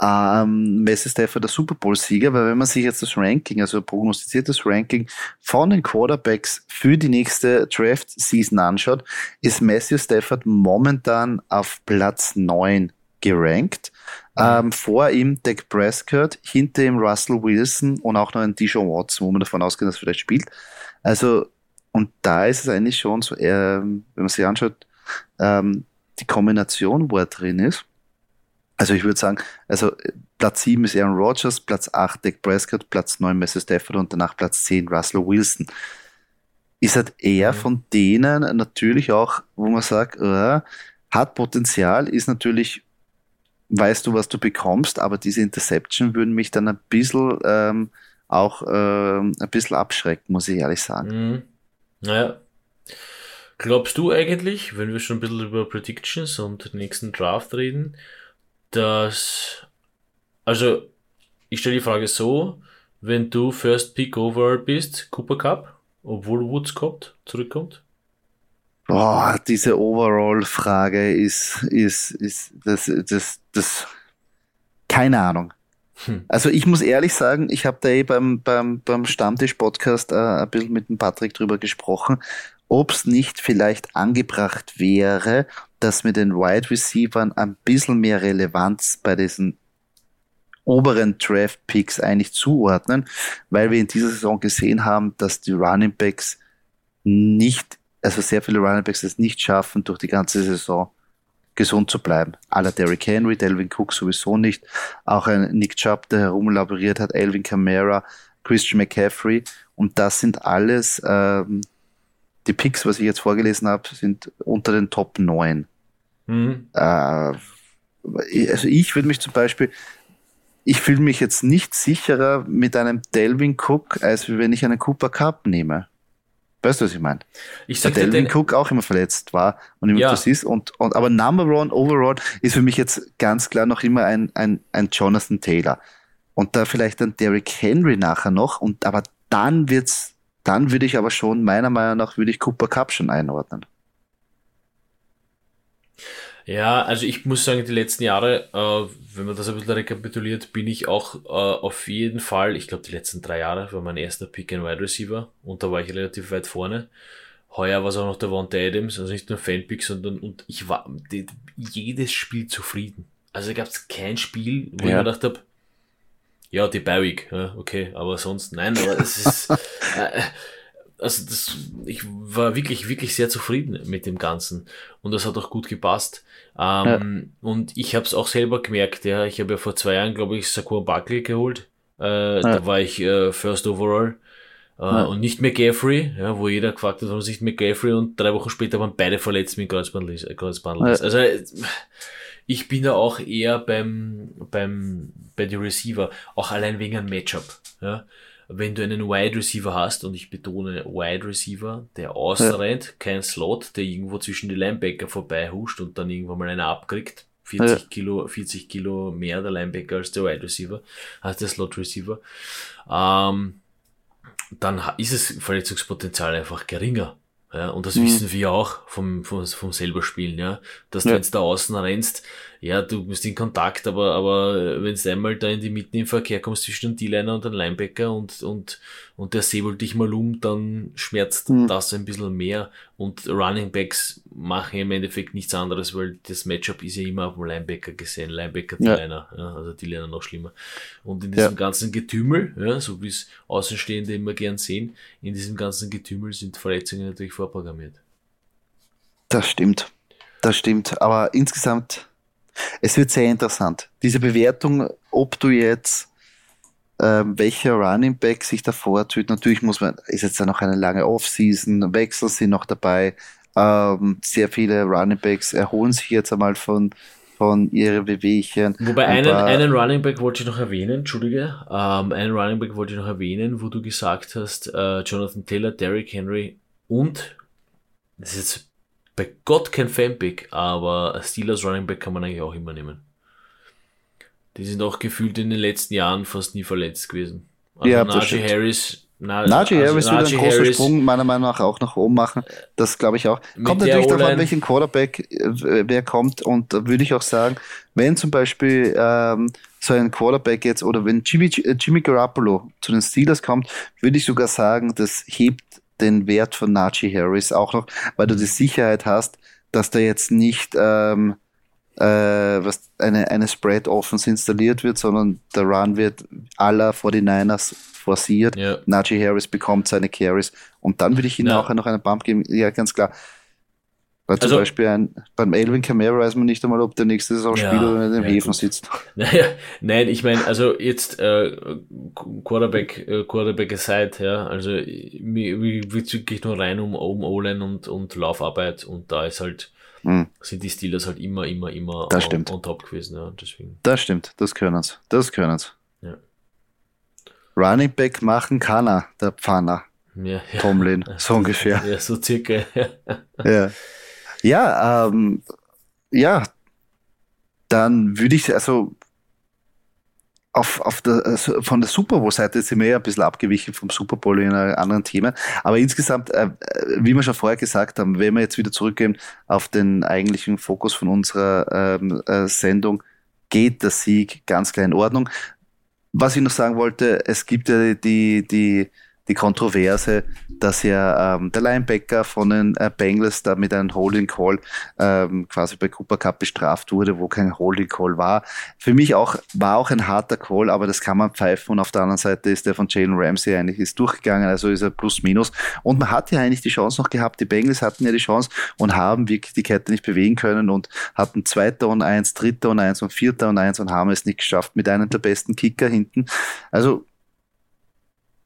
ähm, Messi Stafford der Super Bowl-Sieger, weil wenn man sich jetzt das Ranking, also prognostiziertes Ranking von den Quarterbacks für die nächste Draft-Season anschaut, ist Matthew Stafford momentan auf Platz 9 gerankt. Ähm, vor ihm Dak Prescott, hinter ihm Russell Wilson und auch noch ein Dijon Watson, wo man davon ausgeht, dass er vielleicht spielt. Also, und da ist es eigentlich schon so, äh, wenn man sich anschaut, ähm, die Kombination, wo er drin ist, also ich würde sagen, also Platz 7 ist Aaron Rodgers, Platz 8 Dak Prescott, Platz 9 Messi Stafford und danach Platz 10 Russell Wilson. Ist halt eher mhm. von denen natürlich auch, wo man sagt, äh, hat Potenzial, ist natürlich, weißt du, was du bekommst, aber diese Interception würden mich dann ein bisschen ähm, auch ähm, ein bisschen abschrecken, muss ich ehrlich sagen. Mhm. Naja. Glaubst du eigentlich, wenn wir schon ein bisschen über Predictions und den nächsten Draft reden, dass, also, ich stelle die Frage so, wenn du First Pick Overall bist, Cooper Cup, obwohl Woods kommt, zurückkommt? Boah, diese Overall-Frage ist, ist, ist, das, das, das, keine Ahnung. Hm. Also ich muss ehrlich sagen, ich habe da eh beim, beim, beim Stammtisch-Podcast äh, ein bisschen mit dem Patrick drüber gesprochen, ob es nicht vielleicht angebracht wäre, dass mit den Wide Receivers ein bisschen mehr Relevanz bei diesen oberen Draft Picks eigentlich zuordnen, weil wir in dieser Saison gesehen haben, dass die Running Backs nicht, also sehr viele Running Backs es nicht schaffen, durch die ganze Saison gesund zu bleiben. Aller Derrick Henry, Delvin Cook sowieso nicht. Auch ein Nick Chubb, der herumlaboriert hat, Alvin Kamara, Christian McCaffrey. Und das sind alles, ähm, die Picks, was ich jetzt vorgelesen habe, sind unter den Top 9. Mhm. Äh, also ich würde mich zum Beispiel, ich fühle mich jetzt nicht sicherer mit einem Delvin Cook, als wenn ich einen Cooper Cup nehme. Weißt du, was ich meine? Ich sag Weil Delvin Cook auch immer verletzt war und immer ja. das ist. Und, und, aber Number One overall ist für mich jetzt ganz klar noch immer ein, ein, ein Jonathan Taylor. Und da vielleicht ein Derrick Henry nachher noch. Und aber dann wird's, dann würde ich aber schon, meiner Meinung nach, würde ich Cooper Cup schon einordnen. Ja, also ich muss sagen, die letzten Jahre, äh, wenn man das ein bisschen rekapituliert, bin ich auch äh, auf jeden Fall, ich glaube die letzten drei Jahre war mein erster Pick and Wide Receiver und da war ich relativ weit vorne. Heuer war es auch noch der Wante Adams, also nicht nur Fanpick, sondern und ich war die, jedes Spiel zufrieden. Also gab es kein Spiel, wo ja. ich mir gedacht habe, Ja, die Bauig, ja, okay, aber sonst nein, aber es ist, äh, also das, ich war wirklich, wirklich sehr zufrieden mit dem Ganzen und das hat auch gut gepasst. Ähm, ja. Und ich habe es auch selber gemerkt, ja, ich habe ja vor zwei Jahren, glaube ich, Sakur Buckley geholt. Äh, ja. Da war ich äh, First Overall. Äh, ja. Und nicht mehr Gaffrey, ja, wo jeder gefragt hat, warum sich mehr Gaffrey und drei Wochen später waren beide verletzt mit Kreuzbandriss. Äh, Kreuzbandriss. Also ich bin da auch eher beim, beim, bei den Receiver, auch allein wegen einem Matchup. Ja wenn du einen Wide Receiver hast, und ich betone Wide Receiver, der ausrennt, ja. kein Slot, der irgendwo zwischen die Linebacker vorbei huscht und dann irgendwann mal einer abkriegt, 40 ja. Kilo, 40 Kilo mehr der Linebacker als der Wide Receiver, als der Slot Receiver, ähm, dann ist es Verletzungspotenzial einfach geringer. Ja, und das mhm. wissen wir auch vom, vom, vom selber Spielen, ja. Dass ja. du jetzt da außen rennst, ja, du bist in Kontakt, aber, aber wenn du einmal da in die Mitten im Verkehr kommst zwischen dem D-Liner und dem Linebacker und, und, und der säbelt dich mal um, dann schmerzt mhm. das ein bisschen mehr. Und Running Backs machen im Endeffekt nichts anderes, weil das Matchup ist ja immer auf dem Linebacker gesehen. Linebacker, D-Liner, ja. ja. also D-Liner noch schlimmer. Und in diesem ja. ganzen Getümmel, ja, so wie es Außenstehende immer gern sehen, in diesem ganzen Getümmel sind Verletzungen natürlich vorprogrammiert. Das stimmt. Das stimmt. Aber insgesamt es wird sehr interessant. Diese Bewertung, ob du jetzt ähm, welcher Running Back sich davor tut, natürlich muss man, ist jetzt ja noch eine lange Offseason, Wechsel sind noch dabei. Ähm, sehr viele Running Backs erholen sich jetzt einmal von, von ihren Bewegchen. Wobei einen, einen Running Back wollte ich noch erwähnen, Entschuldige, ähm, einen Running Back wollte ich noch erwähnen, wo du gesagt hast, äh, Jonathan Taylor, Derrick Henry und, das ist jetzt bei Gott kein Fanpick, aber Steelers Running Back kann man eigentlich auch immer nehmen. Die sind auch gefühlt in den letzten Jahren fast nie verletzt gewesen. Also ja, Najee Harris, na, Najee also Harris würde einen großen Harris, Sprung meiner Meinung nach auch nach oben machen. Das glaube ich auch. Kommt natürlich darauf an, welchen Quarterback äh, wer kommt. Und da würde ich auch sagen, wenn zum Beispiel ähm, so ein Quarterback jetzt oder wenn Jimmy, Jimmy Garoppolo zu den Steelers kommt, würde ich sogar sagen, das hebt den Wert von Najee Harris auch noch, weil du die Sicherheit hast, dass da jetzt nicht ähm, äh, was eine, eine Spread Offense installiert wird, sondern der Run wird aller 49ers forciert. Ja. Najee Harris bekommt seine Carries und dann würde ich ihm ja. auch noch einen Bump geben. Ja, ganz klar. Weil zum also, Beispiel ein, beim Elvin Kamara weiß man nicht einmal, ob der nächste Saison ja, spielt oder in den ja, Häfen gut. sitzt. Naja, nein, ich meine, also jetzt äh, Quarterback, äh, Quarterback aside, ja, also wir, wir wirklich nur rein um, um O-Line und, und Laufarbeit und da ist halt, hm. sind die Steelers halt immer, immer, immer das on, on top gewesen. Ja, deswegen. Das stimmt, das können sie. Das können sie. Ja. Running Back machen kann er, der Pfanner. Ja, ja. Tomlin, so ungefähr. Ja, so circa. Ja. Ja. Ähm, ja, dann würde ich, also auf, auf der, also von der Super Bowl-Seite sind wir ja ein bisschen abgewichen vom Super Bowl in anderen Thema. Aber insgesamt, äh, wie wir schon vorher gesagt haben, wenn wir jetzt wieder zurückgehen auf den eigentlichen Fokus von unserer ähm, äh, Sendung, geht der Sieg ganz klar in Ordnung. Was ich noch sagen wollte, es gibt ja die, die, die Kontroverse, dass ja ähm, der Linebacker von den äh, Bengals da mit einem Holding Call ähm, quasi bei Cooper Cup bestraft wurde, wo kein Holding Call war. Für mich auch war auch ein harter Call, aber das kann man pfeifen. Und auf der anderen Seite ist der von Jalen Ramsey eigentlich ist durchgegangen, also ist er plus minus. Und man hat ja eigentlich die Chance noch gehabt. Die Bengals hatten ja die Chance und haben wirklich die Kette nicht bewegen können und hatten zweiter und eins, dritter und eins und vierter und eins und haben es nicht geschafft mit einem der besten Kicker hinten. Also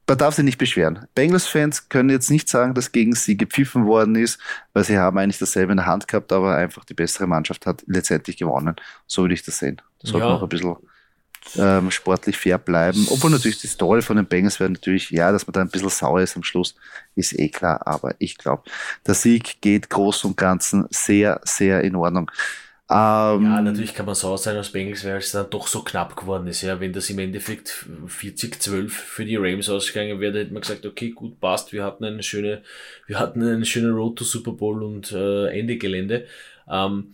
man darf sich nicht beschweren. Bengals-Fans können jetzt nicht sagen, dass gegen sie gepfiffen worden ist, weil sie haben eigentlich dasselbe in der Hand gehabt, aber einfach die bessere Mannschaft hat letztendlich gewonnen. So würde ich das sehen. Sollte ja. noch ein bisschen ähm, sportlich fair bleiben. Obwohl natürlich die Story von den Bengals wäre natürlich, ja, dass man da ein bisschen sauer ist am Schluss, ist eh klar. Aber ich glaube, der Sieg geht groß und ganzen sehr, sehr in Ordnung. Ähm, ja, natürlich kann man so sein als Bengals, weil es dann doch so knapp geworden ist. Ja, wenn das im Endeffekt 40-12 für die Rams ausgegangen wäre, hätte man gesagt, okay, gut, passt, wir hatten eine schöne, wir hatten eine schöne Road to Super Bowl und äh, Ende Gelände. Ähm,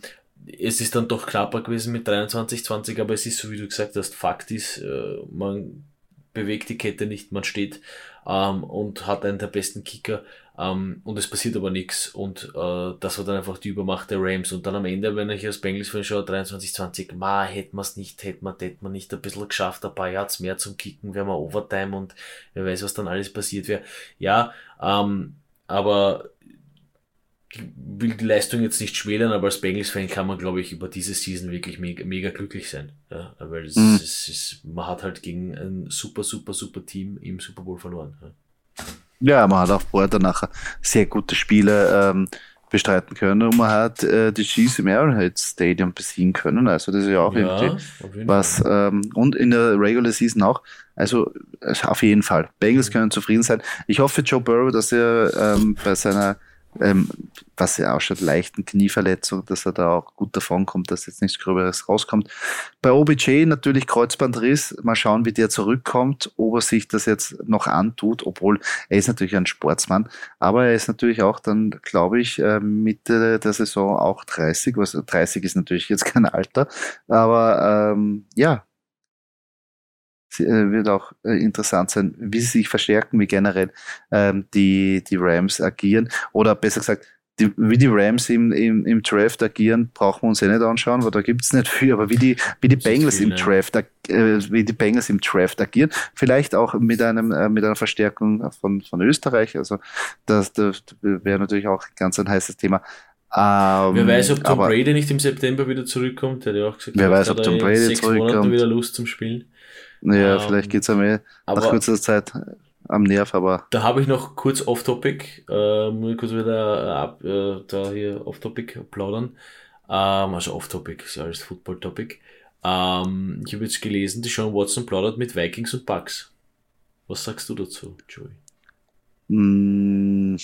es ist dann doch knapper gewesen mit 23-20, aber es ist so, wie du gesagt hast, Fakt ist, äh, man bewegt die Kette nicht, man steht ähm, und hat einen der besten Kicker. Ähm, und es passiert aber nichts und äh, das war dann einfach die Übermacht der Rams. Und dann am Ende, wenn ich als Bengals Fan schaue, 23, 20, ma, hätten wir es nicht, hätten wir, hätten wir nicht ein bisschen geschafft, ein paar Yards mehr zum Kicken, wären wir Overtime und wer weiß, was dann alles passiert wäre. Ja, ähm, aber will die Leistung jetzt nicht schmälern, aber als Bengals-Fan kann man, glaube ich, über diese Season wirklich mega, mega glücklich sein. Ja, weil es, mhm. es ist, man hat halt gegen ein super, super, super Team im Super Bowl verloren. Ja. Ja, man hat auch vorher nachher sehr gute Spiele ähm, bestreiten können und man hat äh, die Chiefs im Arrowhead Stadium besiegen können. Also das ist ja auch ja, irgendwie was ähm, und in der Regular Season auch. Also auf jeden Fall. Bengals mhm. können zufrieden sein. Ich hoffe Joe Burrow, dass er ähm, bei seiner ähm, was ja auch schon leichten Knieverletzung, dass er da auch gut davon kommt, dass jetzt nichts Gröberes rauskommt. Bei OBJ natürlich Kreuzbandriss. Mal schauen, wie der zurückkommt, ob er sich das jetzt noch antut, obwohl er ist natürlich ein Sportsmann, aber er ist natürlich auch dann, glaube ich, äh, Mitte der Saison auch 30. Was 30 ist natürlich jetzt kein Alter, aber ähm, ja, wird auch äh, interessant sein, wie sie sich verstärken, wie generell ähm, die, die Rams agieren. Oder besser gesagt, die, wie die Rams im, im, im Draft agieren, brauchen wir uns ja nicht anschauen, weil da gibt es nicht viel, aber wie die, wie die Bengals viel, im Draft, äh, wie die Bengals im Draft agieren, vielleicht auch mit einem, äh, mit einer Verstärkung von, von Österreich. Also das, das wäre natürlich auch ganz ein heißes Thema. Ähm, wer weiß, ob Tom Brady nicht im September wieder zurückkommt, der hat ja auch gesagt, wer weiß, ob Tom Brady sechs zurückkommt. Monate wieder Lust zum Spielen. Ja, ähm, vielleicht geht's es mir nach kurzer Zeit am Nerv, aber. Da habe ich noch kurz off-topic, äh, muss ich kurz wieder ab, äh, da hier off-topic plaudern. Ähm, also off-topic, ist ja alles Football-Topic. Ähm, ich habe jetzt gelesen, die Sean Watson plaudert mit Vikings und Bucks. Was sagst du dazu, Joey? Mm,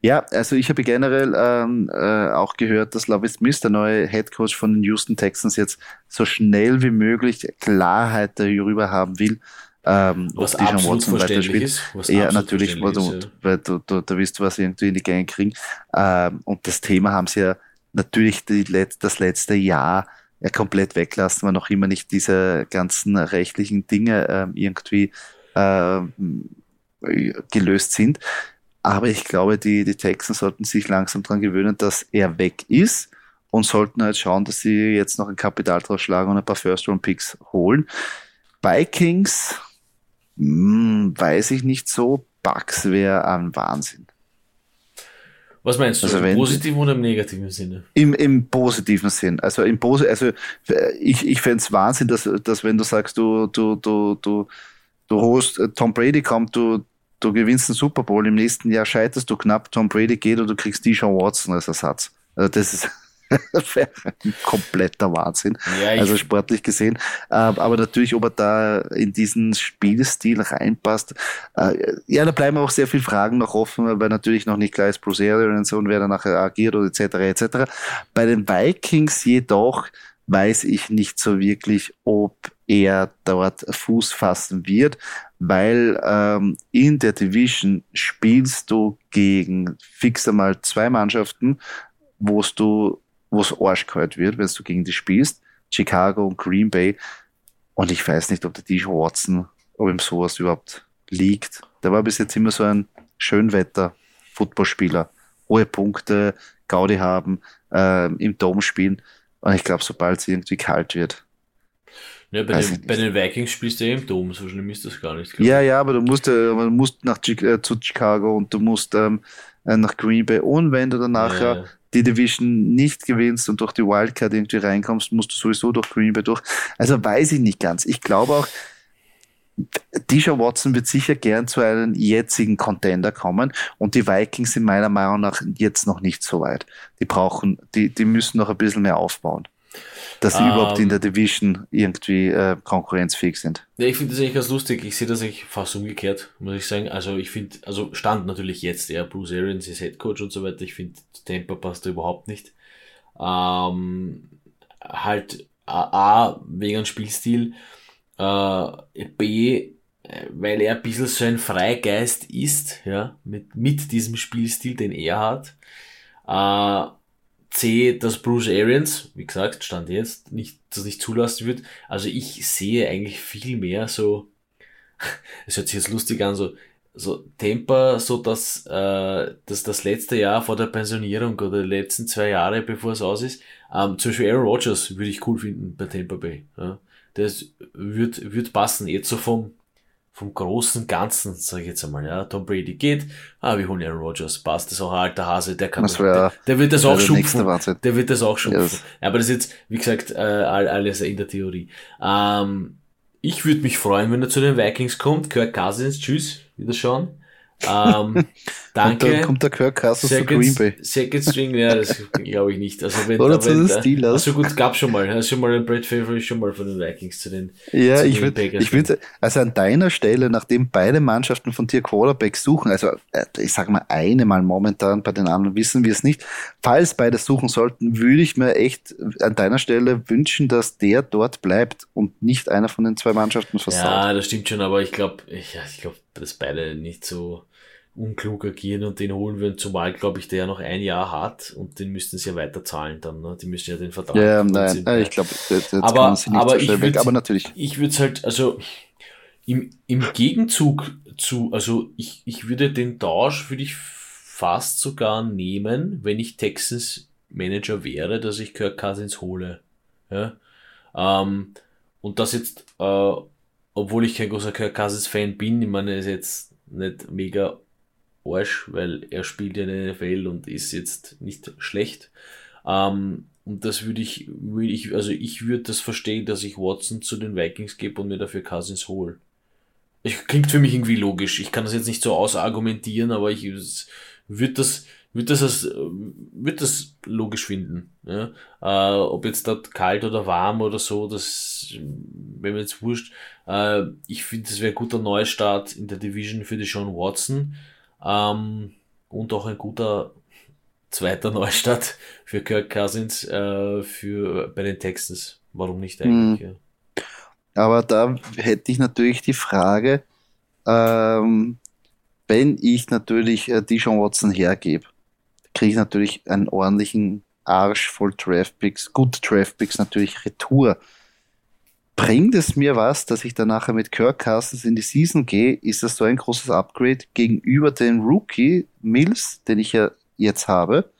ja, also ich habe generell ähm, äh, auch gehört, dass Lovie Smith, der neue Head Coach von den Houston Texans, jetzt so schnell wie möglich Klarheit darüber haben will, ähm, was die John Watson weiterspielt. Ist, was ja, natürlich, weil du, weil du, du, du willst was irgendwie in die Gang kriegen. Ähm, und das Thema haben sie ja natürlich die, das letzte Jahr ja komplett weglassen, weil noch immer nicht diese ganzen rechtlichen Dinge ähm, irgendwie ähm, gelöst sind. Aber ich glaube, die, die Texans sollten sich langsam daran gewöhnen, dass er weg ist und sollten halt schauen, dass sie jetzt noch ein Kapital draus schlagen und ein paar First-Round-Picks holen. Vikings, hm, weiß ich nicht so. Bucks wäre ein Wahnsinn. Was meinst du? Also Im positiven oder im negativen Sinne? Im, im positiven Sinn. Also im Posi also ich, ich fände es Wahnsinn, dass, dass wenn du sagst, du, du, du, du, du holst, Tom Brady kommt, du, du gewinnst den Super Bowl, im nächsten Jahr scheiterst du knapp, Tom Brady geht oder du kriegst Deshaun Watson als Ersatz. Also das ist ein kompletter Wahnsinn. Ja, also sportlich gesehen. Ähm, aber natürlich, ob er da in diesen Spielstil reinpasst. Äh, ja, da bleiben auch sehr viele Fragen noch offen, weil natürlich noch nicht klar ist, Bruce Arians und wer da nachher agiert oder etc. etc. Bei den Vikings jedoch weiß ich nicht so wirklich, ob er dort Fuß fassen wird, weil ähm, in der Division spielst du gegen fix einmal zwei Mannschaften, wo du, wo es arschkalt wird, wenn du gegen die spielst, Chicago und Green Bay. Und ich weiß nicht, ob der Dijon Watson, ob ihm sowas überhaupt liegt. Der war bis jetzt immer so ein Schönwetter-Footballspieler. Hohe Punkte, Gaudi haben, äh, im Dom spielen. Und ich glaube, sobald es irgendwie kalt wird, ja, bei, den, bei den Vikings spielst du im Dom, so schlimm ist das gar nicht. Ja, ja, aber du musst, äh, du musst nach äh, zu Chicago und du musst ähm, äh, nach Green Bay und wenn du dann nachher ja. die Division nicht gewinnst und durch die Wildcard irgendwie reinkommst, musst du sowieso durch Green Bay durch. Also weiß ich nicht ganz. Ich glaube auch, Disha Watson wird sicher gern zu einem jetzigen Contender kommen und die Vikings sind meiner Meinung nach jetzt noch nicht so weit. Die brauchen, die, die müssen noch ein bisschen mehr aufbauen dass sie ähm, überhaupt in der Division irgendwie äh, konkurrenzfähig sind. Ja, ich finde das eigentlich ganz lustig. Ich sehe das eigentlich fast umgekehrt, muss ich sagen. Also ich finde, also stand natürlich jetzt, ja, Bruce Arians ist Head Coach und so weiter. Ich finde, Temper passt da überhaupt nicht. Ähm, halt A, wegen Spielstil, äh, B, weil er ein bisschen so ein Freigeist ist, ja, mit, mit diesem Spielstil, den er hat. Äh, C, dass Bruce Arians, wie gesagt, stand jetzt, nicht, das nicht zulassen wird. Also ich sehe eigentlich viel mehr so, es hört sich jetzt lustig an, so so Temper, so dass, äh, dass das letzte Jahr vor der Pensionierung oder die letzten zwei Jahre, bevor es aus ist, ähm, zum Beispiel Aaron Rodgers würde ich cool finden bei Tampa Bay. Ja. Das wird, wird passen. Jetzt so vom, vom großen Ganzen, sage ich jetzt einmal, ja. Tom Brady geht, ah, wir holen Aaron Rodgers, passt, das ist auch ein alter Hase, der kann, das wär, der, der, wird das auch schupfen. Der wird das auch schupfen. Yes. Ja, aber das ist jetzt, wie gesagt, äh, alles in der Theorie. Ähm, ich würde mich freuen, wenn er zu den Vikings kommt. Kirk Cousins, tschüss, wieder schauen. Ähm, danke. Und dann kommt der Kirk Cousins zu Green Bay. Second String, ja, das glaube ich nicht. Also wenn, Oder zu den Steelers. Also gut, gab schon mal. Also schon mal ein Brad Favre schon mal von den Vikings zu den Ja, zu ich würde, ich würde, also an deiner Stelle, nachdem beide Mannschaften von dir Quarterback suchen, also äh, ich sage mal eine mal momentan, bei den anderen wissen wir es nicht. Falls beide suchen sollten, würde ich mir echt an deiner Stelle wünschen, dass der dort bleibt und nicht einer von den zwei Mannschaften versaut. Ja, das stimmt schon, aber ich glaube, ich, ich glaube, dass beide nicht so unklug agieren und den holen würden, zumal, glaube ich, der ja noch ein Jahr hat und den müssten sie ja weiter zahlen dann. Ne? Die müssen ja den Vertrag. Ja, nein, nein ich glaube, aber, aber so ich würd, aber natürlich. Ich würde es halt, also im, im Gegenzug zu, also ich, ich würde den Tausch, würde ich fast sogar nehmen, wenn ich Texans Manager wäre, dass ich Kirk Cousins hole. Ja? Ähm, und das jetzt, äh, obwohl ich kein großer Kirk Cousins Fan bin, ich meine, ist jetzt nicht mega Arsch, weil er spielt ja in der NFL und ist jetzt nicht schlecht. Ähm, und das würde ich, würde ich, also ich würde das verstehen, dass ich Watson zu den Vikings gebe und mir dafür Cousins hole. Ich, klingt für mich irgendwie logisch. Ich kann das jetzt nicht so ausargumentieren, aber ich würde das, würde das als, würde das logisch finden. Ja? Äh, ob jetzt dort kalt oder warm oder so, das, wenn mir jetzt wurscht. Äh, ich finde, das wäre ein guter Neustart in der Division für die Sean Watson. Ähm, und auch ein guter zweiter Neustart für Kirk Cousins äh, für, bei den Texans. Warum nicht eigentlich? Hm. Ja. Aber da hätte ich natürlich die Frage, ähm, wenn ich natürlich äh, Dijon Watson hergebe, kriege ich natürlich einen ordentlichen Arsch voll Draftpicks, gute Draftpicks natürlich Retour bringt es mir was, dass ich dann nachher mit Kirk Cousins in die Season gehe? Ist das so ein großes Upgrade gegenüber dem Rookie Mills, den ich ja jetzt habe,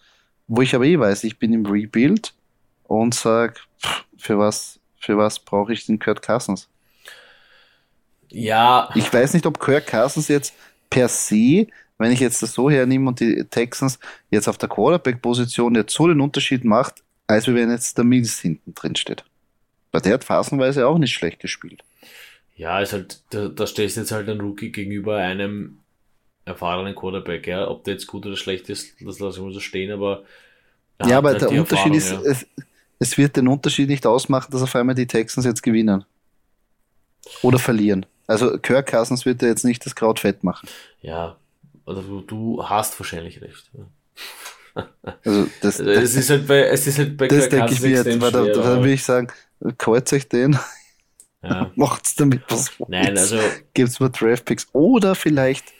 wo ich aber eh weiß, ich bin im Rebuild und sage, für was, für was brauche ich den Kirk Cousins? Ja. Ich weiß nicht, ob Kirk Cousins jetzt per se, wenn ich jetzt das so hernehme und die Texans jetzt auf der Quarterback-Position jetzt so den Unterschied macht, als wenn jetzt der Mills hinten drin steht. Weil der hat phasenweise auch nicht schlecht gespielt. Ja, ist halt, da, da stehst jetzt halt ein Rookie gegenüber einem erfahrenen Quarterback, ja. Ob der jetzt gut oder schlecht ist, das lasse ich mal so stehen, aber. Ja, aber halt der Unterschied ist, ja. es, es wird den Unterschied nicht ausmachen, dass auf einmal die Texans jetzt gewinnen. Oder verlieren. Also Kirk Cousins wird ja jetzt nicht das Kraut fett machen. Ja, also du, hast wahrscheinlich recht. Also das, also es ist halt bei, es ist halt bei das denke ich mir jetzt, weil da, da würde ich sagen, kreuzt euch den, ja. macht's damit was. Nein, also gibt's mal Draftpicks oder vielleicht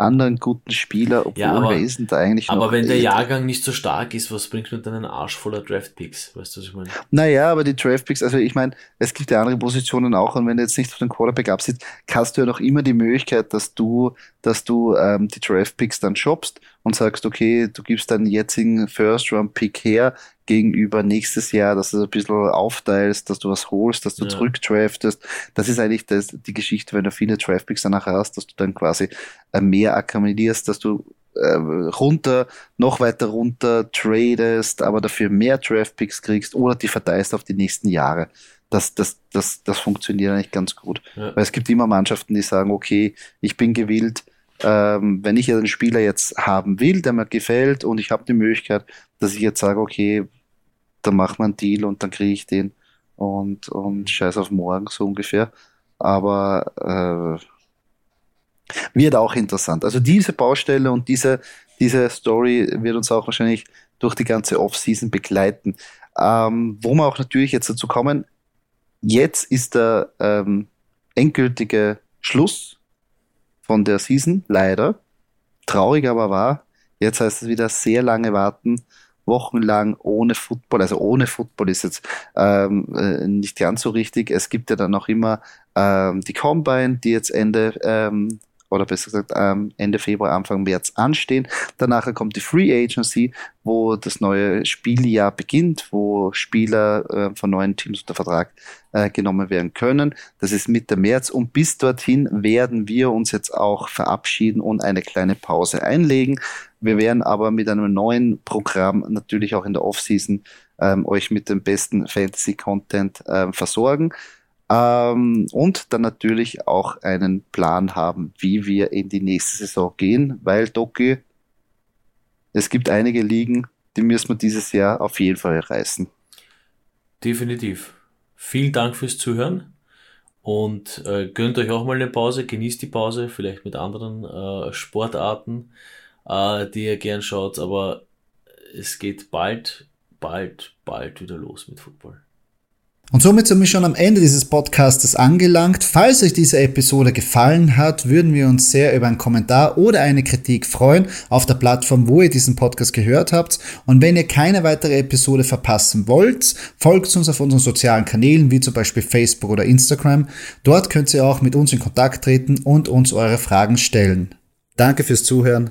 anderen guten Spieler, obwohl ja, aber, wer da eigentlich Aber wenn der Jahrgang nicht so stark ist, was bringt man dann einen Arsch voller Draftpicks? Weißt du, was ich meine? Naja, aber die Draftpicks, also ich meine, es gibt ja andere Positionen auch und wenn du jetzt nicht auf den Quarterback absitzt, hast du ja noch immer die Möglichkeit, dass du, dass du ähm, die Draftpicks dann shoppst und sagst, okay, du gibst deinen jetzigen First-Round-Pick her, gegenüber nächstes Jahr, dass du ein bisschen aufteilst, dass du was holst, dass du ja. zurückdraftest. Das ist eigentlich das, die Geschichte, wenn du viele Draftpicks danach hast, dass du dann quasi äh, mehr akkumulierst, dass du äh, runter, noch weiter runter tradest, aber dafür mehr Draftpicks kriegst oder die verteilst auf die nächsten Jahre. Das, das, das, das funktioniert eigentlich ganz gut. Ja. Weil es gibt immer Mannschaften, die sagen, okay, ich bin gewillt, ähm, wenn ich den Spieler jetzt haben will, der mir gefällt und ich habe die Möglichkeit, dass ich jetzt sage, okay, dann machen wir einen Deal und dann kriege ich den und, und scheiß auf morgen so ungefähr. Aber äh, wird auch interessant. Also diese Baustelle und diese, diese Story wird uns auch wahrscheinlich durch die ganze Offseason begleiten. Ähm, wo wir auch natürlich jetzt dazu kommen, jetzt ist der ähm, endgültige Schluss von der Season, leider. Traurig aber war, jetzt heißt es wieder sehr lange warten wochenlang ohne Football, also ohne Football ist jetzt ähm, äh, nicht ganz so richtig. Es gibt ja dann noch immer ähm, die Combine, die jetzt Ende ähm, oder besser gesagt ähm, Ende Februar, Anfang März anstehen. Danach kommt die Free Agency, wo das neue Spieljahr beginnt, wo Spieler äh, von neuen Teams unter Vertrag äh, genommen werden können. Das ist Mitte März und bis dorthin werden wir uns jetzt auch verabschieden und eine kleine Pause einlegen. Wir werden aber mit einem neuen Programm natürlich auch in der Offseason ähm, euch mit dem besten Fantasy-Content äh, versorgen. Ähm, und dann natürlich auch einen Plan haben, wie wir in die nächste Saison gehen, weil Doki, es gibt einige Ligen, die müssen wir dieses Jahr auf jeden Fall reißen. Definitiv. Vielen Dank fürs Zuhören und äh, gönnt euch auch mal eine Pause, genießt die Pause, vielleicht mit anderen äh, Sportarten, äh, die ihr gern schaut, aber es geht bald, bald, bald wieder los mit Football. Und somit sind wir schon am Ende dieses Podcastes angelangt. Falls euch diese Episode gefallen hat, würden wir uns sehr über einen Kommentar oder eine Kritik freuen auf der Plattform, wo ihr diesen Podcast gehört habt. Und wenn ihr keine weitere Episode verpassen wollt, folgt uns auf unseren sozialen Kanälen, wie zum Beispiel Facebook oder Instagram. Dort könnt ihr auch mit uns in Kontakt treten und uns eure Fragen stellen. Danke fürs Zuhören.